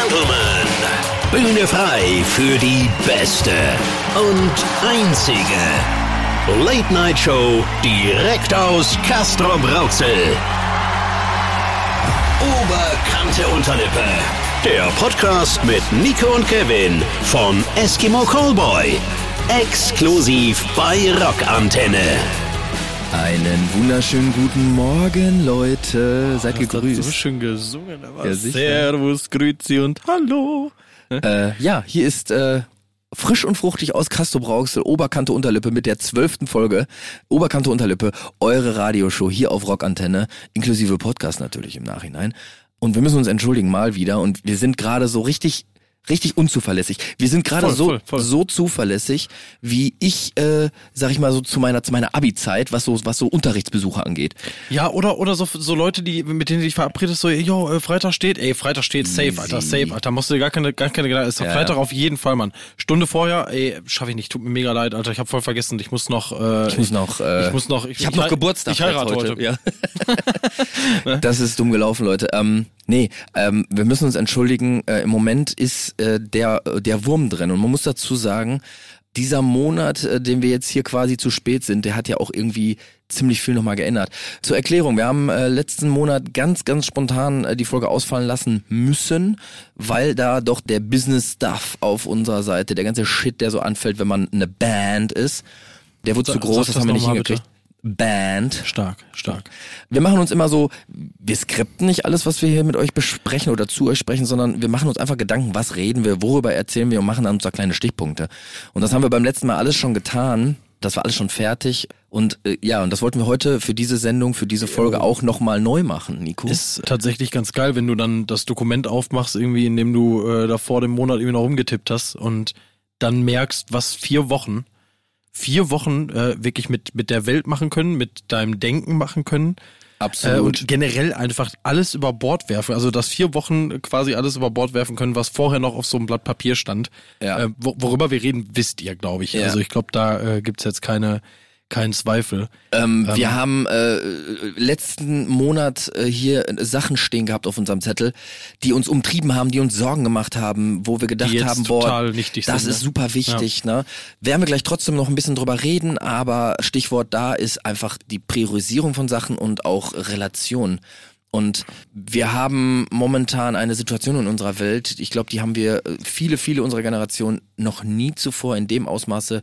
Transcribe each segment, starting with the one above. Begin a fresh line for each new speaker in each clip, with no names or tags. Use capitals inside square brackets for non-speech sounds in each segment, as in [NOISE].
Gentlemen, Bühne frei für die beste und einzige Late Night Show direkt aus Castro Brauxel. Oberkante Unterlippe. Der Podcast mit Nico und Kevin von Eskimo Callboy. Exklusiv bei Rockantenne.
Einen wunderschönen guten Morgen, Leute. Seid
Hast du
gegrüßt.
so schön gesungen, aber
Ja.
Servus, Grüezi und Hallo.
Äh, ja, hier ist äh, frisch und fruchtig aus Castro Brauxel, Oberkante Unterlippe mit der zwölften Folge. Oberkante Unterlippe, eure Radioshow hier auf Rockantenne, inklusive Podcast natürlich im Nachhinein. Und wir müssen uns entschuldigen mal wieder und wir sind gerade so richtig richtig unzuverlässig. Wir sind gerade so
voll, voll.
so zuverlässig, wie ich äh, sag ich mal so zu meiner zu meiner Abi Zeit, was so was so Unterrichtsbesuche angeht.
Ja, oder oder so, so Leute, die mit denen du dich verabredest, so, jo, äh, Freitag steht, ey, Freitag steht, safe, Alter, safe, Alter, musst du dir gar keine, gar keine Gedanken, ist
Ja,
Freitag
ja.
auf jeden Fall, Mann. Stunde vorher, ey, schaffe ich nicht, tut mir mega leid, Alter, ich habe voll vergessen, ich muss noch, äh,
Ich muss noch äh,
ich muss noch,
Ich habe noch Geburtstag.
Ich heirate
jetzt
heute.
Ja. [LAUGHS] das ist dumm gelaufen, Leute. Ähm, nee, ähm, wir müssen uns entschuldigen. Äh, Im Moment ist äh, der, der Wurm drin. Und man muss dazu sagen, dieser Monat, äh, den wir jetzt hier quasi zu spät sind, der hat ja auch irgendwie ziemlich viel nochmal geändert. Zur Erklärung, wir haben äh, letzten Monat ganz, ganz spontan äh, die Folge ausfallen lassen müssen, weil da doch der Business-Stuff auf unserer Seite, der ganze Shit, der so anfällt, wenn man eine Band ist, der wurde
Sa-
zu groß, das
das
haben wir nicht hingekriegt. Band.
Stark, stark.
Wir machen uns immer so, wir skripten nicht alles, was wir hier mit euch besprechen oder zu euch sprechen, sondern wir machen uns einfach Gedanken, was reden wir, worüber erzählen wir und machen dann uns da kleine Stichpunkte. Und das haben wir beim letzten Mal alles schon getan. Das war alles schon fertig. Und äh, ja, und das wollten wir heute für diese Sendung, für diese Folge auch nochmal neu machen, Nico.
Ist tatsächlich ganz geil, wenn du dann das Dokument aufmachst, irgendwie, in dem du äh, da vor dem Monat irgendwie noch rumgetippt hast und dann merkst, was vier Wochen, vier Wochen äh, wirklich mit, mit der Welt machen können, mit deinem Denken machen können.
Absolut.
Äh, und generell einfach alles über Bord werfen. Also, dass vier Wochen quasi alles über Bord werfen können, was vorher noch auf so einem Blatt Papier stand.
Ja.
Äh, wo, worüber wir reden, wisst ihr, glaube ich.
Ja.
Also, ich glaube, da äh, gibt's jetzt keine, keinen Zweifel.
Ähm, wir haben äh, letzten Monat äh, hier Sachen stehen gehabt auf unserem Zettel, die uns umtrieben haben, die uns Sorgen gemacht haben, wo wir gedacht haben, boah, das
sind,
ist
ne?
super wichtig. Ne? Werden wir gleich trotzdem noch ein bisschen drüber reden, aber Stichwort da ist einfach die Priorisierung von Sachen und auch Relation. Und wir haben momentan eine Situation in unserer Welt, ich glaube, die haben wir äh, viele, viele unserer Generation noch nie zuvor in dem Ausmaße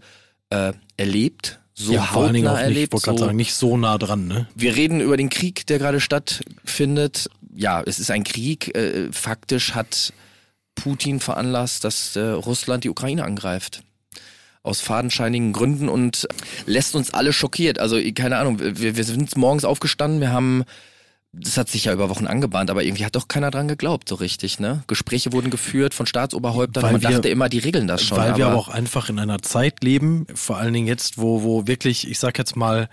äh, erlebt. So
ja, vor allen Dingen auch nicht, ich
erlebt.
wollte gerade
so
sagen, nicht so nah dran, ne?
wir reden über den Krieg, der gerade stattfindet. Ja, es ist ein Krieg. Äh, faktisch hat Putin veranlasst, dass äh, Russland die Ukraine angreift. Aus fadenscheinigen Gründen und lässt uns alle schockiert. Also, keine Ahnung, wir, wir sind morgens aufgestanden, wir haben, das hat sich ja über Wochen angebahnt, aber irgendwie hat doch keiner dran geglaubt, so richtig, ne? Gespräche wurden geführt von Staatsoberhäuptern,
Weil
man
wir-
dachte immer, die regeln das schon.
Weil wir
aber
aber auch einfach in einer Zeit leben, vor allen Dingen jetzt, wo, wo wirklich, ich sag jetzt mal,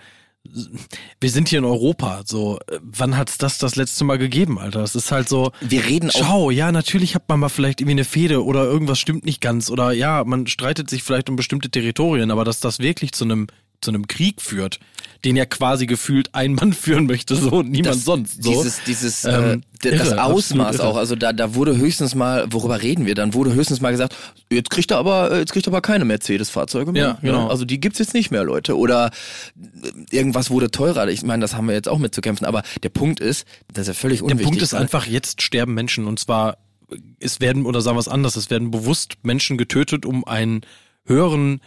wir sind hier in Europa, so, wann hat's das das letzte Mal gegeben, Alter? Das ist halt so,
wir reden auch
schau, ja, natürlich hat man mal vielleicht irgendwie eine Fehde oder irgendwas stimmt nicht ganz oder ja, man streitet sich vielleicht um bestimmte Territorien, aber dass das wirklich zu einem zu einem Krieg führt, den ja quasi gefühlt ein Mann [LAUGHS] führen möchte, so und niemand
das,
sonst. So.
Dieses, dieses
Ähm,
äh, das
irre,
Ausmaß auch. Also da, da wurde höchstens mal, worüber reden wir? Dann wurde höchstens mal gesagt, jetzt kriegt er aber, äh, jetzt kriegt er aber keine Mercedes-Fahrzeuge mehr.
Ja, genau.
Also die gibt's jetzt nicht mehr, Leute. Oder äh, irgendwas wurde teurer. Ich meine, das haben wir jetzt auch mitzukämpfen. Aber der Punkt ist, das ist ja völlig
Der
unwichtig.
Punkt ist einfach, jetzt sterben Menschen und zwar, es werden, oder sagen wir es anders, es werden bewusst Menschen getötet, um einen höheren,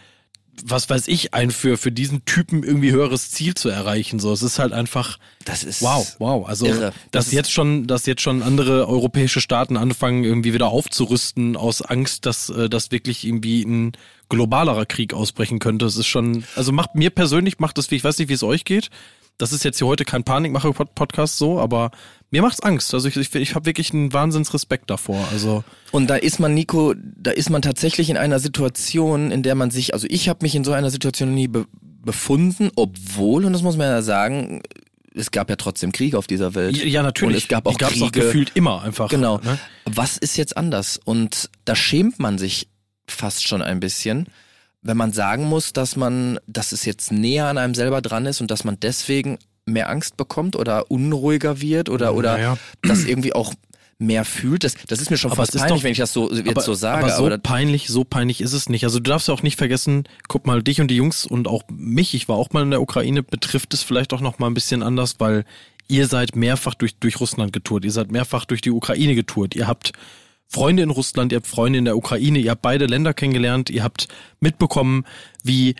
was weiß ich, ein für, für diesen Typen irgendwie höheres Ziel zu erreichen. So, es ist halt einfach,
das ist
wow, wow. Also,
irre. Das
dass
ist-
jetzt schon, dass jetzt schon andere europäische Staaten anfangen, irgendwie wieder aufzurüsten aus Angst, dass, äh, dass wirklich irgendwie ein globalerer Krieg ausbrechen könnte. Das ist schon, also macht mir persönlich macht das, ich weiß nicht, wie es euch geht. Das ist jetzt hier heute kein Panikmacher-Podcast so, aber mir macht's Angst. Also ich, ich, ich habe wirklich einen Wahnsinnsrespekt davor. Also
Und da ist man, Nico, da ist man tatsächlich in einer Situation, in der man sich, also ich habe mich in so einer Situation nie be befunden, obwohl, und das muss man ja sagen, es gab ja trotzdem Krieg auf dieser Welt.
ja, natürlich.
Und es gab auch
Die gab's
Kriege.
auch gefühlt immer einfach.
Genau.
Ne?
Was ist jetzt anders? Und da schämt man sich fast schon ein bisschen, wenn man sagen muss, dass man, dass es jetzt näher an einem selber dran ist und dass man deswegen mehr Angst bekommt oder unruhiger wird oder, oder
Naja.
dass irgendwie auch mehr fühlt. Das, das ist mir schon
Aber
fast peinlich,
doch-
wenn ich das so jetzt
aber,
so sage.
aber so
aber das-
peinlich, so peinlich ist es nicht. Also du darfst ja auch nicht vergessen, guck mal, dich und die Jungs und auch mich, ich war auch mal in der Ukraine, betrifft es vielleicht auch noch mal ein bisschen anders, weil ihr seid mehrfach durch, durch Russland getourt, ihr seid mehrfach durch die Ukraine getourt, ihr habt Freunde in Russland, ihr habt Freunde in der Ukraine, ihr habt beide Länder kennengelernt, ihr habt mitbekommen, wie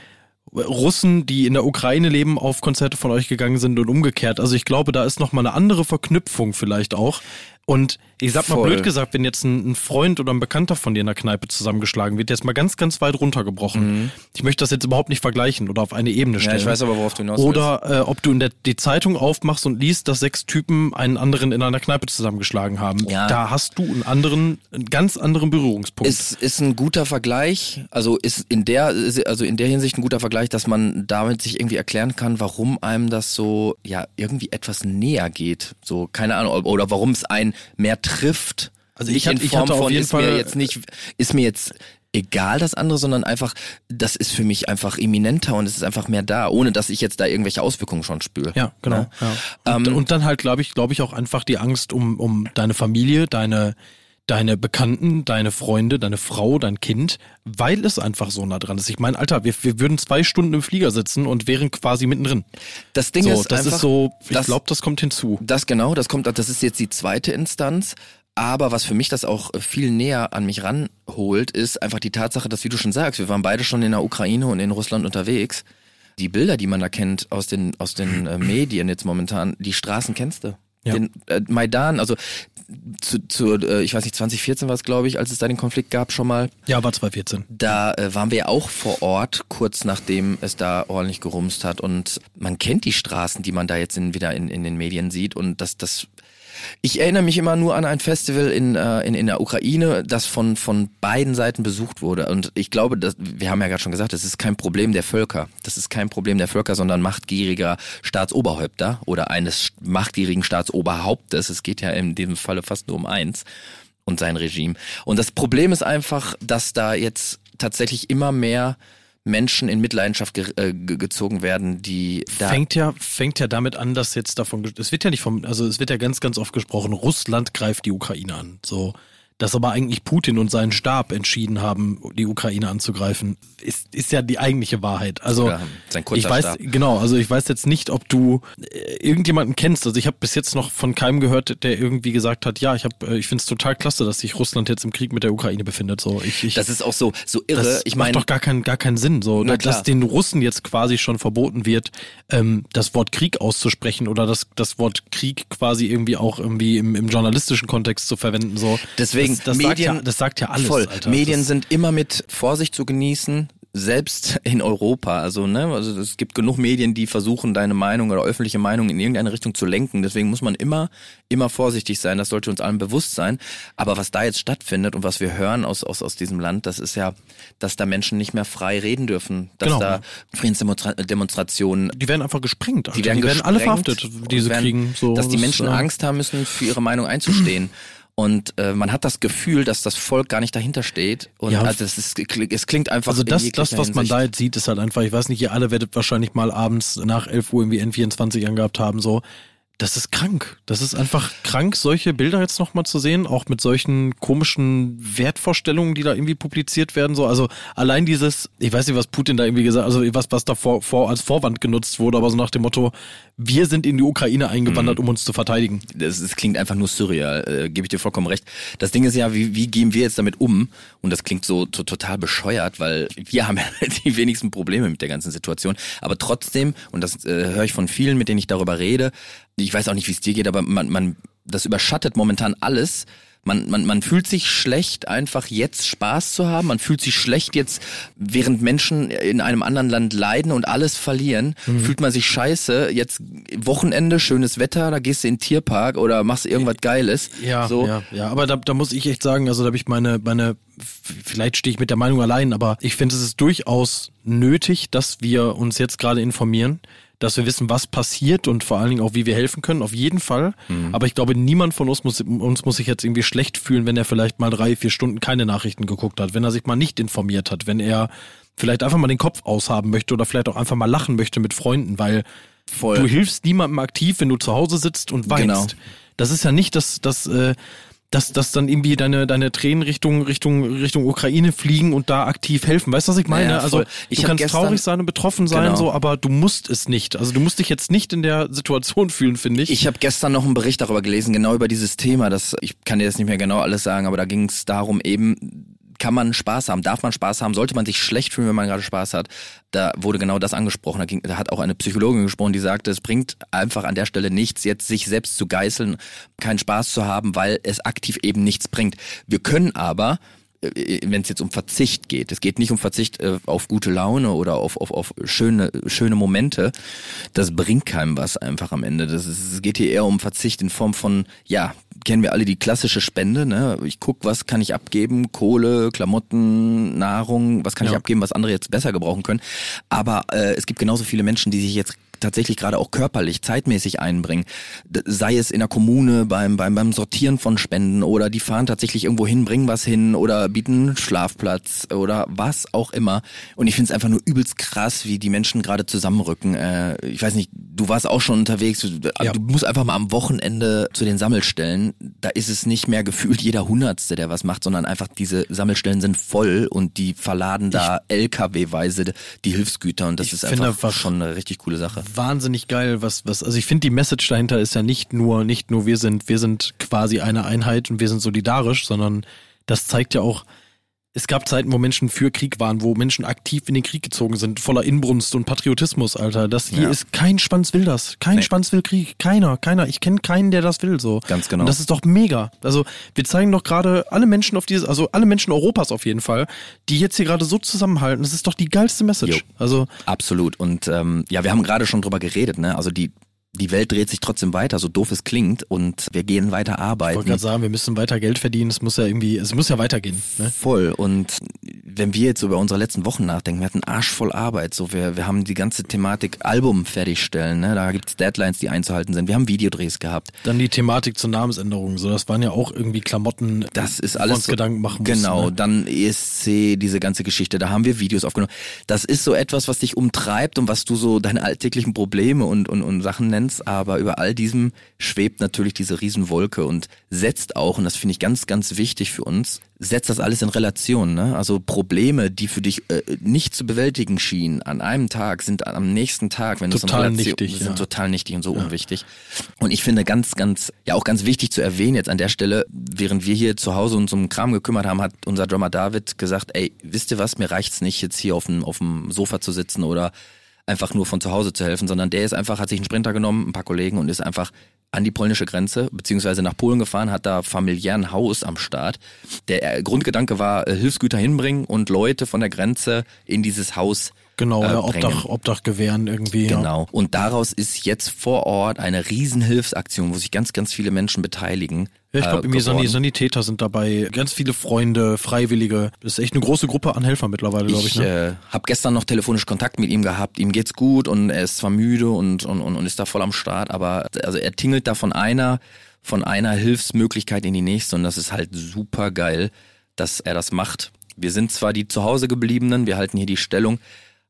Russen, die in der Ukraine leben, auf Konzerte von euch gegangen sind und umgekehrt. Also ich glaube, da ist noch mal eine andere Verknüpfung vielleicht auch. Und ich sag mal
Voll.
blöd gesagt, wenn jetzt ein, ein Freund oder ein Bekannter von dir in der Kneipe zusammengeschlagen wird, jetzt mal ganz, ganz weit runtergebrochen. Ich möchte das jetzt überhaupt nicht vergleichen oder auf eine Ebene
Mhm. ja,
stellen.
ich weiß aber, worauf du hinaus willst.
Oder äh, ob du in der die Zeitung aufmachst und liest, dass sechs Typen einen anderen in einer Kneipe zusammengeschlagen haben.
Ja.
Da hast du einen anderen, einen ganz anderen Berührungspunkt.
Ist, ist ein guter Vergleich, also ist in der, also in der Hinsicht ein guter Vergleich, dass man damit sich irgendwie erklären kann, warum einem das so, ja, irgendwie etwas näher geht. So, keine Ahnung, oder warum es einen mehr trifft.
Also ich hatte-
in
ich
Form
hatte auf
von,
jeden
ist mir
Fall-
jetzt nicht, ist mir jetzt egal das andere, sondern einfach, das ist für mich einfach eminenter und es ist einfach mehr da, ohne dass ich jetzt da irgendwelche Auswirkungen schon spüre.
Ja, genau.
Ne?
Ja. Und,
Ähm,
und dann halt, glaube ich, glaube ich auch einfach die Angst um, um deine Familie, deine, deine Bekannten, deine Freunde, deine Frau, dein Kind, weil es einfach so nah dran ist. Ich meine, Alter, wir, wir würden zwei Stunden im Flieger sitzen und wären quasi mittendrin.
Das Ding
So,
ist
das
einfach,
ist so, ich glaube, das kommt hinzu.
Das genau, das kommt, das ist jetzt die zweite Instanz. Aber was für mich das auch viel näher an mich ranholt, ist einfach die Tatsache, dass, wie du schon sagst, wir waren beide schon in der Ukraine und in Russland unterwegs. Die Bilder, die man da kennt aus den, aus den äh, Medien jetzt momentan, die Straßen kennst du.
Ja.
Den äh, Maidan, also zu, zu äh, ich weiß nicht, 2014 war es, glaube ich, als es da den Konflikt gab schon mal.
Ja, war 2014.
Da äh, waren wir ja auch vor Ort, kurz nachdem es da ordentlich gerumst hat. Und man kennt die Straßen, die man da jetzt in, wieder in, in den Medien sieht. Und das, das, ich erinnere mich immer nur an ein Festival in, äh, in, in der Ukraine, das von, von beiden Seiten besucht wurde. Und ich glaube, dass, wir haben ja gerade schon gesagt, das ist kein Problem der Völker. Das ist kein Problem der Völker, sondern machtgieriger Staatsoberhäupter oder eines machtgierigen Staatsoberhauptes. Es geht ja in diesem Falle fast nur um eins und sein Regime. Und das Problem ist einfach, dass da jetzt tatsächlich immer mehr Menschen in Mitleidenschaft ge äh, ge gezogen werden, die da
fängt ja fängt ja damit an, dass jetzt davon es wird ja nicht vom also es wird ja ganz ganz oft gesprochen, Russland greift die Ukraine an. So dass aber eigentlich Putin und sein Stab entschieden haben, die Ukraine anzugreifen, ist, ist ja die eigentliche Wahrheit. Also
sein kurzer
ich weiß
Stab.
genau, also ich weiß jetzt nicht, ob du äh, irgendjemanden kennst. Also ich habe bis jetzt noch von keinem gehört, der irgendwie gesagt hat, ja, ich habe, äh, ich finde es total klasse, dass sich Russland jetzt im Krieg mit der Ukraine befindet. So ich, ich
das ist auch so so irre.
das
ich
macht
meine,
doch gar keinen gar keinen Sinn, so
Na
dass den Russen jetzt quasi schon verboten wird, ähm, das Wort Krieg auszusprechen oder das das Wort Krieg quasi irgendwie auch irgendwie im, im journalistischen Kontext zu verwenden. So
Deswegen
das, das
Medien,
sagt ja, das sagt ja alles.
Voll.
Alter.
Medien sind immer mit Vorsicht zu genießen, selbst in Europa. Also ne, also es gibt genug Medien, die versuchen, deine Meinung oder öffentliche Meinung in irgendeine Richtung zu lenken. Deswegen muss man immer, immer vorsichtig sein. Das sollte uns allen bewusst sein. Aber was da jetzt stattfindet und was wir hören aus aus aus diesem Land, das ist ja, dass da Menschen nicht mehr frei reden dürfen, dass
Genau.
da Friedensdemonstrationen
die werden einfach gesprengt.
Die werden,
werden alle verhaftet, diese
werden,
kriegen so.
dass die Menschen Angst haben müssen, für ihre Meinung einzustehen. Und äh, man hat das Gefühl, dass das Volk gar nicht dahinter steht. Und
Ja.
also es, ist, es klingt einfach
Also das, das, was man
Hinsicht-
da jetzt sieht, ist halt einfach, ich weiß nicht, ihr alle werdet wahrscheinlich mal abends nach 11 Uhr irgendwie N24 angehabt haben, so. Das ist krank. Das ist einfach krank, solche Bilder jetzt nochmal zu sehen, auch mit solchen komischen Wertvorstellungen, die da irgendwie publiziert werden. So, also allein dieses, ich weiß nicht, was Putin da irgendwie gesagt, also was, was da vor, vor, als Vorwand genutzt wurde, aber so nach dem Motto, wir sind in die Ukraine eingewandert, um uns zu verteidigen.
das, das klingt einfach nur surreal, äh, gebe ich dir vollkommen recht. Das Ding ist ja, wie, wie gehen wir jetzt damit um? Und das klingt so, so total bescheuert, weil wir haben [LAUGHS] ja die wenigsten Probleme mit der ganzen Situation. Aber trotzdem, und das äh, höre ich von vielen, mit denen ich darüber rede, ich weiß auch nicht, wie es dir geht, aber man, man, das überschattet momentan alles. Man, man, man fühlt sich schlecht, einfach jetzt Spaß zu haben. Man fühlt sich schlecht jetzt, während Menschen in einem anderen Land leiden und alles verlieren,
Mhm.
fühlt man sich scheiße. Jetzt Wochenende, schönes Wetter, da gehst du in den Tierpark oder machst irgendwas Geiles.
Ja,
so.
ja, ja. Aber da, da muss ich echt sagen, also da habe ich meine, meine, vielleicht stehe ich mit der Meinung allein, aber ich finde, es ist durchaus nötig, dass wir uns jetzt gerade informieren, dass wir wissen, was passiert und vor allen Dingen auch, wie wir helfen können, auf jeden Fall. Aber ich glaube, niemand von uns muss, uns muss sich jetzt irgendwie schlecht fühlen, wenn er vielleicht mal drei, vier Stunden keine Nachrichten geguckt hat, wenn er sich mal nicht informiert hat, wenn er vielleicht einfach mal den Kopf aushaben möchte oder vielleicht auch einfach mal lachen möchte mit Freunden, weil
Voll.
du hilfst niemandem aktiv, wenn du zu Hause sitzt und weinst.
Genau.
Das ist ja nicht das, das, äh, dass, dass dann irgendwie deine, deine Tränen Richtung, Richtung, Richtung Ukraine fliegen und da aktiv helfen. Weißt du, was ich meine?
Ja,
also.
Ich
du kannst
gestern-
traurig sein und betroffen sein,
Genau.
so, aber du musst es nicht. Also du musst dich jetzt nicht in der Situation fühlen, finde ich.
Ich habe gestern noch einen Bericht darüber gelesen, genau über dieses Thema. Das, ich kann dir jetzt nicht mehr genau alles sagen, aber da ging es darum, eben, kann man Spaß haben, darf man Spaß haben, sollte man sich schlecht fühlen, wenn man gerade Spaß hat. Da wurde genau das angesprochen. Da, ging, da hat auch eine Psychologin gesprochen, die sagte, es bringt einfach an der Stelle nichts, jetzt sich selbst zu geißeln, keinen Spaß zu haben, weil es aktiv eben nichts bringt. Wir können aber wenn es jetzt um Verzicht geht. Es geht nicht um Verzicht äh, auf gute Laune oder auf, auf, auf schöne, schöne Momente. Das bringt keinem was einfach am Ende. Das ist, es geht hier eher um Verzicht in Form von, ja, kennen wir alle die klassische Spende. Ne? Ich guck, was kann ich abgeben? Kohle, Klamotten, Nahrung, was kann ich
Ja.
abgeben, was andere jetzt besser gebrauchen können. Aber äh, es gibt genauso viele Menschen, die sich jetzt tatsächlich gerade auch körperlich, zeitmäßig einbringen. Sei es in der Kommune beim, beim, beim Sortieren von Spenden oder die fahren tatsächlich irgendwo hin, bringen was hin oder bieten einen Schlafplatz oder was auch immer. Und ich finde es einfach nur übelst krass, wie die Menschen gerade zusammenrücken. Äh, ich weiß nicht, du warst auch schon unterwegs. Du,
Ja.
du musst einfach mal am Wochenende zu den Sammelstellen. Da ist es nicht mehr gefühlt jeder Hundertste, der was macht, sondern einfach diese Sammelstellen sind voll und die verladen da LKW-weise die Hilfsgüter und das
Ich
ist einfach
einfach-
schon eine richtig coole Sache.
Wahnsinnig geil, was, was, also ich finde die Message dahinter ist ja nicht nur, nicht nur wir sind, wir sind quasi eine Einheit und wir sind solidarisch, sondern das zeigt ja auch, es gab Zeiten, wo Menschen für Krieg waren, wo Menschen aktiv in den Krieg gezogen sind, voller Inbrunst und Patriotismus, Alter. Das hier
Ja.
ist kein Schwanz will das. Kein
Nee.
Schwanz will Krieg. Keiner, keiner. Ich kenne keinen, der das will, so.
Ganz genau.
Und das ist doch mega. Also, wir zeigen doch gerade alle Menschen auf dieses, also alle Menschen Europas auf jeden Fall, die jetzt hier gerade so zusammenhalten. Das ist doch die geilste Message.
Jo.
Also,
Absolut. Und ähm, ja, wir haben gerade schon drüber geredet, ne? Also die, die Welt dreht sich trotzdem weiter, so doof es klingt, und wir gehen weiter
Ich wollte
arbeiten.
gerade sagen, wir müssen weiter Geld verdienen. Es muss ja irgendwie, es muss ja weitergehen. Ne?
Voll. Und wenn wir jetzt über unsere letzten Wochen nachdenken, wir hatten Arsch voll Arbeit. So, wir, wir haben die ganze Thematik Album fertigstellen, ne? Da gibt's Deadlines, die einzuhalten sind. Wir haben Videodrehs gehabt.
Dann die Thematik zur Namensänderung. So, das waren ja auch irgendwie Klamotten,
Das ist alles
uns
so,
Gedanken machen mussten.
Genau,
Ne?
dann ESC, diese ganze Geschichte, da haben wir Videos aufgenommen. Das ist so etwas, was dich umtreibt und was du so deine alltäglichen Probleme und, und, und Sachen nennst, aber über all diesem schwebt natürlich diese Riesenwolke und setzt auch, und das finde ich ganz, ganz wichtig für uns, setzt das alles in Relation. Ne? Also Probleme, die für dich äh, nicht zu bewältigen schienen an einem Tag, sind am nächsten Tag, wenn du es in Relation,
nichtig,
sind
ja.
total nichtig und so unwichtig. Und ich finde ganz, ganz, ja auch ganz wichtig zu erwähnen jetzt an der Stelle, während wir hier zu Hause uns um Kram gekümmert haben, hat unser Drummer David gesagt, ey, wisst ihr was, mir reicht's nicht jetzt hier auf dem, auf dem Sofa zu sitzen oder einfach nur von zu Hause zu helfen, sondern der ist einfach, hat sich einen Sprinter genommen, ein paar Kollegen und ist einfach an die polnische Grenze, beziehungsweise nach Polen gefahren, hat da familiär ein Haus am Start. Der Grundgedanke war, äh, Hilfsgüter hinbringen und Leute von der Grenze in dieses Haus
Genau,
äh,
ja. Obdach, Obdach gewähren irgendwie. Ja.
Genau. Und daraus ist jetzt vor Ort eine Riesenhilfsaktion, wo sich ganz, ganz viele Menschen beteiligen.
Ja, ich glaube,
äh,
irgendwie Sani
geworden.
Sanitäter sind dabei, ganz viele Freunde, Freiwillige. Das ist echt eine große Gruppe an Helfern mittlerweile, glaube ich.
Ich
Ne?
äh, habe gestern noch telefonisch Kontakt mit ihm gehabt. Ihm geht's gut und er ist zwar müde und, und, und, und ist da voll am Start, aber also er tingelt da von einer von einer Hilfsmöglichkeit in die nächste und das ist halt super geil, dass er das macht. Wir sind zwar die zu Hause gebliebenen, wir halten hier die Stellung,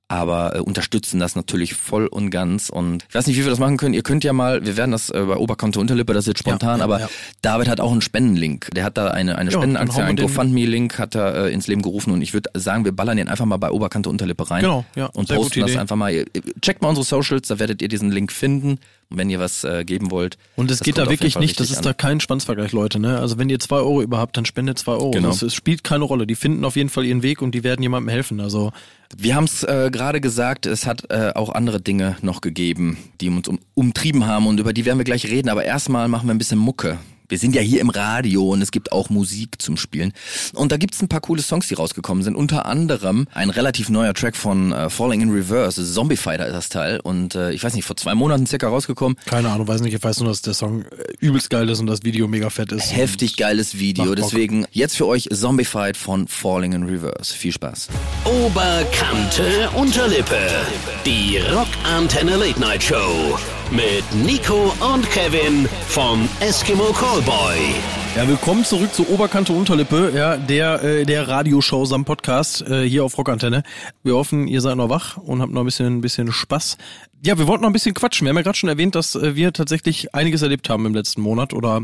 aber äh, unterstützen das natürlich voll und ganz. Und ich weiß nicht, wie wir das machen können. Ihr könnt ja mal, wir werden das äh, bei Oberkonto Unterlippe, das ist jetzt spontan,
ja,
aber
ja.
David hat auch einen Spendenlink. Der hat da eine, eine
Ja, wir
einen GoFundMe-Link hat er äh, ins Leben gerufen und ich würde sagen, wir ballern den einfach mal bei Oberkante Unterlippe rein.
Genau, ja,
Und posten das
Idee.
einfach mal. Checkt mal unsere Socials, da werdet ihr diesen Link finden. Und wenn ihr was äh, geben wollt.
Und es geht da wirklich nicht, das ist
an.
da kein Schwanzvergleich, Leute. Ne? Also wenn ihr zwei Euro überhaupt, dann spendet zwei Euro.
Genau.
Es spielt keine Rolle. Die finden auf jeden Fall ihren Weg und die werden jemandem helfen. Also
Wir haben es äh, gerade gesagt, es hat äh, auch andere Dinge noch gegeben, die uns um, umtrieben haben und über die werden wir gleich reden. Aber erstmal machen wir ein bisschen Mucke. Wir sind ja hier im Radio und es gibt auch Musik zum Spielen. Und da gibt's ein paar coole Songs, die rausgekommen sind. Unter anderem ein relativ neuer Track von äh, Falling in Reverse. Zombie Fighter ist das Teil. Und äh, ich weiß nicht, vor zwei Monaten circa rausgekommen.
keine Ahnung, weiß nicht. Ich weiß nur, dass der Song äh, übelst geil ist und das Video mega fett ist.
Heftig geiles Video. Deswegen jetzt für euch Zombie Fight von Falling in Reverse. Viel Spaß.
Oberkante Unterlippe. Die Rockantenne Late Night Show. Mit Nico und Kevin vom Eskimo Callboy.
Ja, willkommen zurück zu Oberkante Unterlippe, ja, der äh, der Radioshow samt Podcast äh, hier auf Rockantenne. Wir hoffen, ihr seid noch wach und habt noch ein bisschen ein bisschen Spaß. Ja, wir wollten noch ein bisschen quatschen. Wir haben ja gerade schon erwähnt, dass äh, wir tatsächlich einiges erlebt haben im letzten Monat oder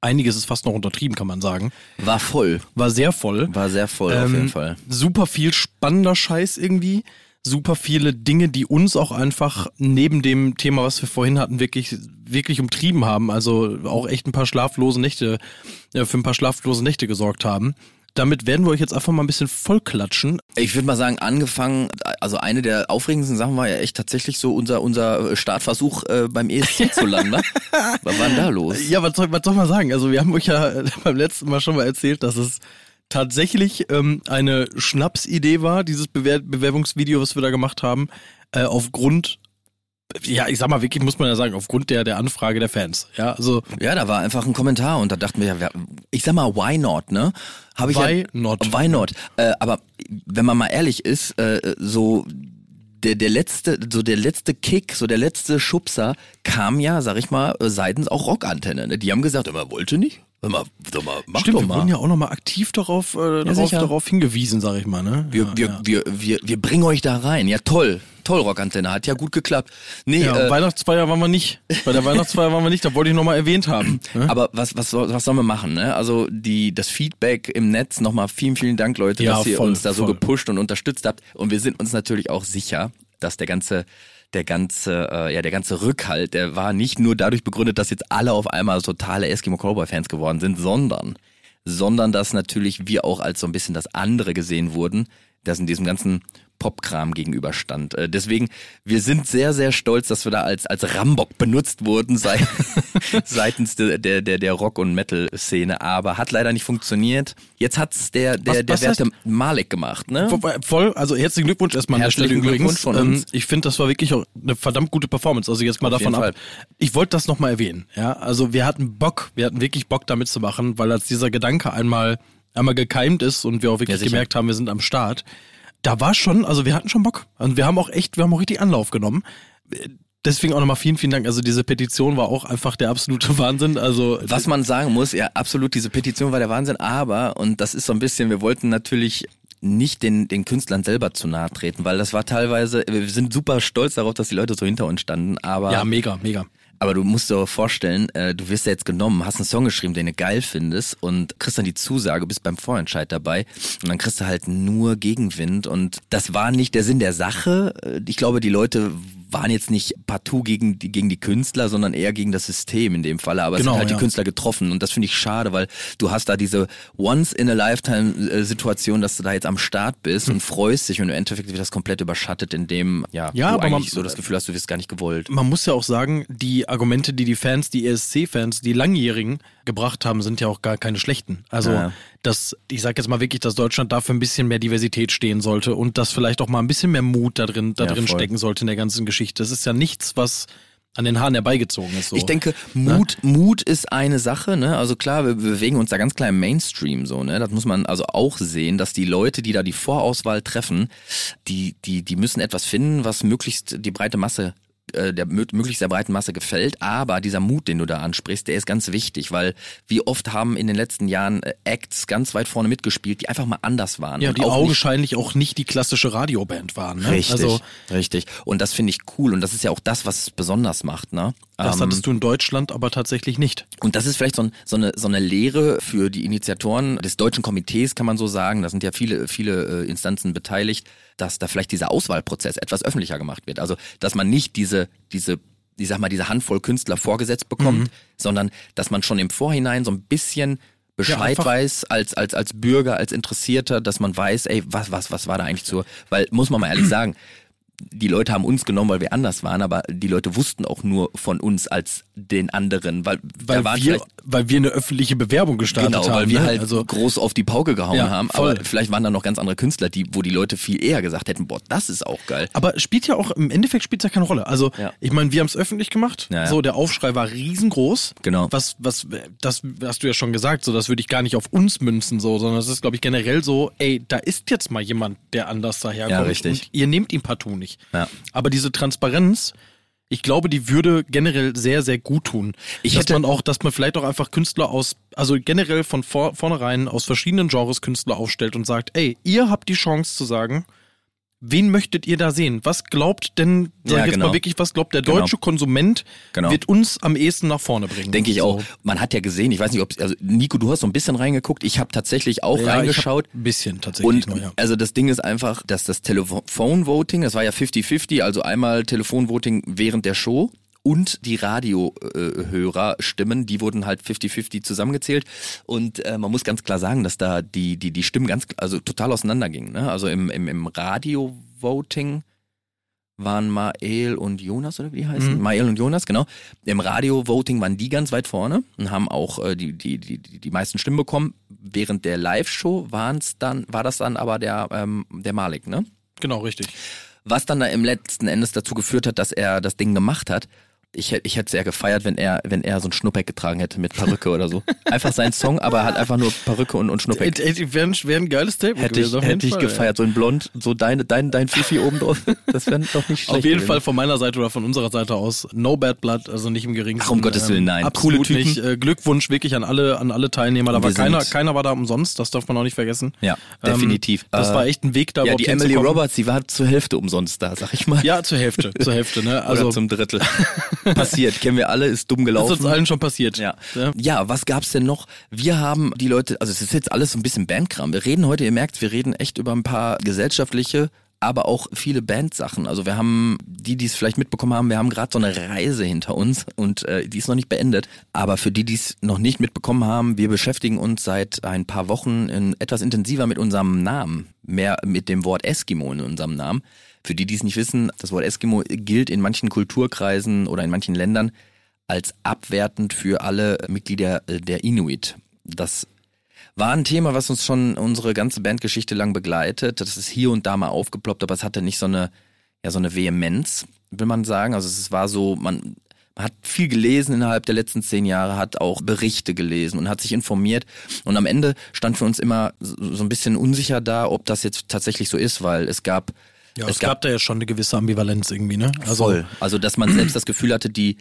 einiges ist fast noch untertrieben, kann man sagen.
War voll.
War sehr voll.
War sehr voll, auf
Ähm,
jeden Fall.
Super viel spannender Scheiß irgendwie. Super viele Dinge, die uns auch einfach neben dem Thema, was wir vorhin hatten, wirklich, wirklich umtrieben haben. Also auch echt ein paar schlaflose Nächte, äh, für ein paar schlaflose Nächte gesorgt haben. Damit werden wir euch jetzt einfach mal ein bisschen vollklatschen.
Ich würde mal sagen, angefangen, also eine der aufregendsten Sachen war ja echt tatsächlich so unser, unser Startversuch äh, beim ESC zu landen. ne? [LAUGHS] Was war denn da los?
Ja, was soll, was soll man sagen? Also wir haben euch ja [LAUGHS] beim letzten Mal schon mal erzählt, dass es tatsächlich ähm, eine Schnapsidee war, dieses Bewer Bewerbungsvideo, was wir da gemacht haben, äh, aufgrund, ja, ich sag mal wirklich, muss man ja sagen, aufgrund der, der Anfrage der Fans. Ja, also
Ja, da war einfach ein Kommentar und da dachten wir ja, ich sag mal, why not, ne? Hab ich
Why
ja,
not?
Why not? Äh, aber wenn man mal ehrlich ist, äh, so der, der letzte, so der letzte Kick, so der letzte Schubser kam ja, sag ich mal, seitens auch Rockantenne. Ne? Die haben gesagt, immer wollte nicht. Sag mal, sag mal, mach
stimmt,
doch
wir
mal.
wurden ja auch nochmal aktiv darauf, äh, darauf,
sicher.
darauf hingewiesen, sag ich mal. Ne?
Wir,
ja,
wir,
ja.
wir, wir, wir bringen euch da rein. Ja, toll. Toll, Rockantenne. Hat ja gut geklappt. Nee,
Ja,
äh,
Weihnachtsfeier waren wir nicht. Bei der Weihnachtsfeier waren wir nicht, da wollte ich nochmal erwähnt haben. Ne?
Aber was, was, soll, was sollen wir machen? Ne? Also die, das Feedback im Netz, nochmal vielen, vielen Dank, Leute,
Ja,
dass ihr
voll,
uns da so
voll.
gepusht und unterstützt habt. Und wir sind uns natürlich auch sicher, dass der ganze, der ganze, äh, ja, der ganze Rückhalt, der war nicht nur dadurch begründet, dass jetzt alle auf einmal totale Eskimo Callboy Fans geworden sind, sondern, sondern dass natürlich wir auch als so ein bisschen das andere gesehen wurden, das in diesem ganzen Popkram gegenüberstand. Äh, Deswegen, wir sind sehr, sehr stolz, dass wir da als, als Rambock benutzt wurden sei, [LAUGHS] seitens der, der, der, Rock- und Metal-Szene, aber hat leider nicht funktioniert. Jetzt hat's der, der,
Was-
der
was
werte
heißt-
Malek gemacht, ne?
Voll, also herzlichen Glückwunsch erstmal an der Stelle
Herzlichen
übrigens.
Glückwunsch von uns.
Ähm, ich finde, das war wirklich auch eine verdammt gute Performance. Also jetzt mal
Auf
davon ab. Ich wollte das nochmal erwähnen. Ja, also wir hatten Bock, wir hatten wirklich Bock damit zu machen, weil als dieser Gedanke einmal, einmal gekeimt ist und wir auch wirklich
Ja,
gemerkt haben, wir sind am Start, da war schon, also wir hatten schon Bock. Und wir haben auch echt, wir haben auch richtig Anlauf genommen. Deswegen auch nochmal vielen, vielen Dank. Also diese Petition war auch einfach der absolute Wahnsinn. Also
Was man sagen muss, ja, absolut, diese Petition war der Wahnsinn, aber, und das ist so ein bisschen, wir wollten natürlich nicht den, den Künstlern selber zu nahe treten, weil das war teilweise, wir sind super stolz darauf, dass die Leute so hinter uns standen, aber,
ja, mega, mega.
Aber du musst dir vorstellen, äh, du wirst ja jetzt genommen, hast einen Song geschrieben, den du geil findest und kriegst dann die Zusage, bist beim Vorentscheid dabei und dann kriegst du halt nur Gegenwind und das war nicht der Sinn der Sache. Äh, Ich glaube, die Leute waren jetzt nicht partout gegen die, gegen die Künstler, sondern eher gegen das System in dem Falle. Aber es
Genau,
sind halt
ja.
die Künstler getroffen und das finde ich schade, weil du hast da diese Once-in-a-Lifetime-Situation, dass du da jetzt am Start bist und freust dich und im Endeffekt wird das komplett überschattet, indem ja,
Ja,
du
aber man-
eigentlich so das Gefühl hast, du wirst gar nicht gewollt.
Man muss ja auch sagen, die Argumente, die die Fans, die ESC-Fans, die Langjährigen gebracht haben, sind ja auch gar keine schlechten. Also,
Ja.
dass, ich sag jetzt mal wirklich, dass Deutschland dafür ein bisschen mehr Diversität stehen sollte und dass vielleicht auch mal ein bisschen mehr Mut da drin, da
Ja,
drin
voll.
stecken sollte in der ganzen Geschichte. Das ist ja nichts, was an den Haaren herbeigezogen ist. So.
Ich denke, Mut, Mut ist eine Sache, ne? Also klar, wir wir bewegen uns da ganz klar im Mainstream so, ne? Das muss man also auch sehen, dass die Leute, die da die Vorauswahl treffen, die, die, die müssen etwas finden, was möglichst die breite Masse äh, der mö- möglichst der breiten Masse gefällt, aber dieser Mut, den du da ansprichst, der ist ganz wichtig, weil wie oft haben in den letzten Jahren äh, Acts ganz weit vorne mitgespielt, die einfach mal anders waren.
ja, die
auch nicht
augenscheinlich auch nicht die klassische Radioband waren. Ne?
Richtig,
Also,
richtig. Und das finde ich cool und das ist ja auch das, was es besonders macht, ne?
Das
Ähm,
hattest du in Deutschland aber tatsächlich nicht.
Und das ist vielleicht so, ein, so, eine, so eine Lehre für die Initiatoren des deutschen Komitees, kann man so sagen. Da sind ja viele, viele äh, Instanzen beteiligt, dass da vielleicht dieser Auswahlprozess etwas öffentlicher gemacht wird. Also, dass man nicht diese, diese, ich sag mal, diese Handvoll Künstler vorgesetzt bekommt,
Mhm.
sondern dass man schon im Vorhinein so ein bisschen Bescheid
einfach-
weiß als, als, als Bürger, als Interessierter, dass man weiß, ey, was, was, was war da eigentlich so? Weil, muss man mal ehrlich [CLEARS THROAT] sagen, die Leute haben uns genommen, weil wir anders waren, aber die Leute wussten auch nur von uns als den anderen, weil,
Weil wir, weil wir eine öffentliche Bewerbung gestartet
Genau,
haben.
weil wir
ne?
halt
also,
groß auf die Pauke gehauen
Ja,
haben.
voll.
Aber vielleicht waren da noch ganz andere Künstler, die, wo die Leute viel eher gesagt hätten, boah, das ist auch geil.
Aber spielt ja auch, im Endeffekt spielt ja keine Rolle. Also,
Ja.
ich meine, wir haben es öffentlich gemacht.
Ja.
So, der Aufschrei war riesengroß.
Genau.
Was, was, das hast du ja schon gesagt, so, das würde ich gar nicht auf uns münzen, so, sondern es ist, glaube ich, generell so, ey, da ist jetzt mal jemand, der anders daherkommt.
Ja, richtig.
Und ihr nehmt ihn partout nicht.
Ja.
Aber diese Transparenz, ich glaube, die würde generell sehr, sehr gut tun.
Ich
dass
hätte-
man auch, dass man vielleicht auch einfach Künstler aus, also generell von vor, vornherein aus verschiedenen Genres Künstler aufstellt und sagt, ey, ihr habt die Chance zu sagen, Wen möchtet ihr da sehen? Was glaubt denn, sag
Ja,
ich jetzt
genau.
mal wirklich, was glaubt der
Genau.
deutsche Konsument
Genau.
wird uns am ehesten nach vorne bringen?
Denke ich
So.
auch. Man hat ja gesehen, ich weiß nicht, ob also Nico, du hast so ein bisschen reingeguckt. Ich habe tatsächlich auch
Ja,
reingeschaut.
Ein bisschen tatsächlich
Und
noch, ja.
also das Ding ist einfach, dass das Telefonvoting, das war ja 50-50, also einmal Telefonvoting während der Show und die Radiohörerstimmen, die wurden halt 50-50 zusammengezählt. Und äh, man muss ganz klar sagen, dass da die, die, die Stimmen ganz, also total auseinandergingen. Ne? Also im, im, im Radio-Voting waren Mael und Jonas, oder wie die heißen?
Mhm.
Mael und Jonas, genau. Im Radio-Voting waren die ganz weit vorne und haben auch äh, die, die, die, die die meisten Stimmen bekommen. Während der Live-Show waren's dann, war das dann aber der, ähm, der Malik, ne?
Genau, richtig.
Was dann da im letzten Endes dazu geführt hat, dass er das Ding gemacht hat. Ich, ich hätte sehr gefeiert, wenn er, wenn er so ein Schnuppeck getragen hätte mit Perücke oder so. Einfach sein Song, aber hat einfach nur Perücke und, und Schnuppeck.
Wäre wär ein geiles Statement
Hätte ich,
gewesen, jeden
hätte ich
Fall,
gefeiert, so in blond, so deine, dein, dein Fifi oben drauf. Das wäre doch nicht schlecht.
Auf jeden
gewesen.
Fall von meiner Seite oder von unserer Seite aus no bad blood, also nicht im geringsten.
Ach, um Gottes Willen, nein.
Absolut
Coole Typen.
nicht. Äh, Glückwunsch wirklich an alle, an alle Teilnehmer. Da war keiner, keiner war da umsonst, das darf man auch nicht vergessen.
Ja,
Ähm,
definitiv.
Das
Äh,
war echt ein Weg da
Ja, die Emily. Roberts, die war zur Hälfte umsonst da, sag ich mal.
Ja, zur Hälfte, zur Hälfte, ne?
Also
Also,
Oder zum Drittel. [LAUGHS] Passiert, kennen wir alle, ist dumm
das
gelaufen.
ist uns allen schon passiert.
Ja.
ja.
ja, was gab's denn noch? Wir haben die Leute, also es ist jetzt alles so ein bisschen Bandkram. Wir reden heute, ihr merkt, wir reden echt über ein paar gesellschaftliche, aber auch viele Bandsachen. Also wir haben, die, die es vielleicht mitbekommen haben, wir haben gerade so eine Reise hinter uns und äh, die ist noch nicht beendet. Aber für die, die es noch nicht mitbekommen haben, wir beschäftigen uns seit ein paar Wochen in, etwas intensiver mit unserem Namen, mehr mit dem Wort Eskimo in unserem Namen. Für die, die es nicht wissen, das Wort Eskimo gilt in manchen Kulturkreisen oder in manchen Ländern als abwertend für alle Mitglieder äh, der Inuit. Das war ein Thema, was uns schon unsere ganze Bandgeschichte lang begleitet. Das ist hier und da mal aufgeploppt, aber es hatte nicht so eine, ja, so eine Vehemenz, will man sagen. Also es war so, man, man hat viel gelesen innerhalb der letzten zehn Jahre, hat auch Berichte gelesen und hat sich informiert. Und am Ende stand für uns immer so so ein bisschen unsicher da, ob das jetzt tatsächlich so ist, weil es gab,
Ja, es, gab, da ja schon eine gewisse Ambivalenz irgendwie, ne? Also,
Voll. Also, dass man selbst das Gefühl hatte, die,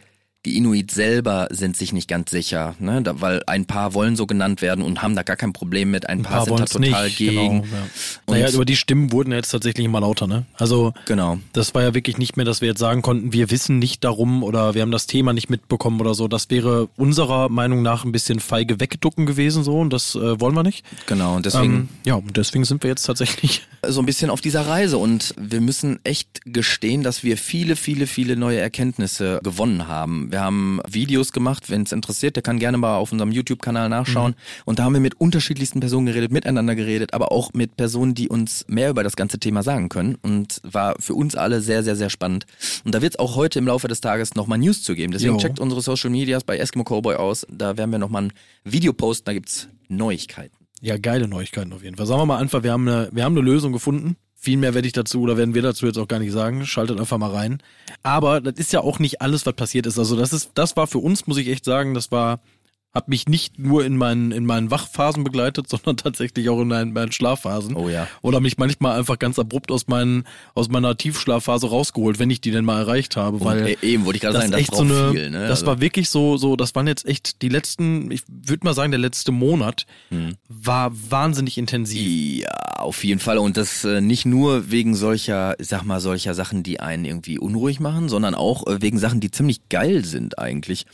die Inuit selber sind sich nicht ganz sicher, ne? da, weil ein paar wollen so genannt werden und haben da gar kein Problem mit, ein,
ein
paar,
paar
sind da total
nicht.
gegen.
Genau, ja. Naja, aber die Stimmen wurden jetzt tatsächlich immer lauter, ne? Also,
Genau.
Das war ja wirklich nicht mehr, dass wir jetzt sagen konnten, wir wissen nicht darum oder wir haben das Thema nicht mitbekommen oder so. Das wäre unserer Meinung nach ein bisschen feige wegducken gewesen so und das äh, wollen wir nicht.
Genau, und deswegen
Ähm, ja, und deswegen sind wir jetzt tatsächlich. [LAUGHS]
so ein bisschen auf dieser Reise und wir müssen echt gestehen, dass wir viele, viele, viele neue Erkenntnisse gewonnen haben. Wir haben Videos gemacht, wenn es interessiert, der kann gerne mal auf unserem YouTube-Kanal nachschauen. Und da haben wir mit unterschiedlichsten Personen geredet, miteinander geredet, aber auch mit Personen, die uns mehr über das ganze Thema sagen können. Und war für uns alle sehr, sehr, sehr spannend. Und da wird es auch heute im Laufe des Tages nochmal News zu geben. Deswegen
Jo.
checkt unsere Social Medias bei Eskimo Cowboy aus. Da werden wir nochmal ein Video posten, da gibt's Neuigkeiten.
Ja, geile Neuigkeiten auf jeden Fall. Sagen wir mal einfach, wir haben eine, wir haben eine Lösung gefunden. Viel mehr werde ich dazu oder werden wir dazu jetzt auch gar nicht sagen. Schaltet einfach mal rein. Aber das ist ja auch nicht alles, was passiert ist. Also das ist, das war für uns, muss ich echt sagen, das war, hat mich nicht nur in meinen, in meinen Wachphasen begleitet, [LAUGHS] sondern tatsächlich auch in meinen, meinen Schlafphasen.
Oh ja.
Oder mich manchmal einfach ganz abrupt aus, meinen, aus meiner Tiefschlafphase rausgeholt, wenn ich die denn mal erreicht habe. Weil
Und, äh, eben, wollte ich gerade sagen, das
echt so eine,
viel. Ne?
das
Also-
war wirklich so, so, das waren jetzt echt die letzten, ich würde mal sagen, der letzte Monat
Hm.
war wahnsinnig intensiv.
Ja, auf jeden Fall. Und das äh, nicht nur wegen solcher, ich sag mal, solcher Sachen, die einen irgendwie unruhig machen, sondern auch äh, wegen Sachen, die ziemlich geil sind eigentlich.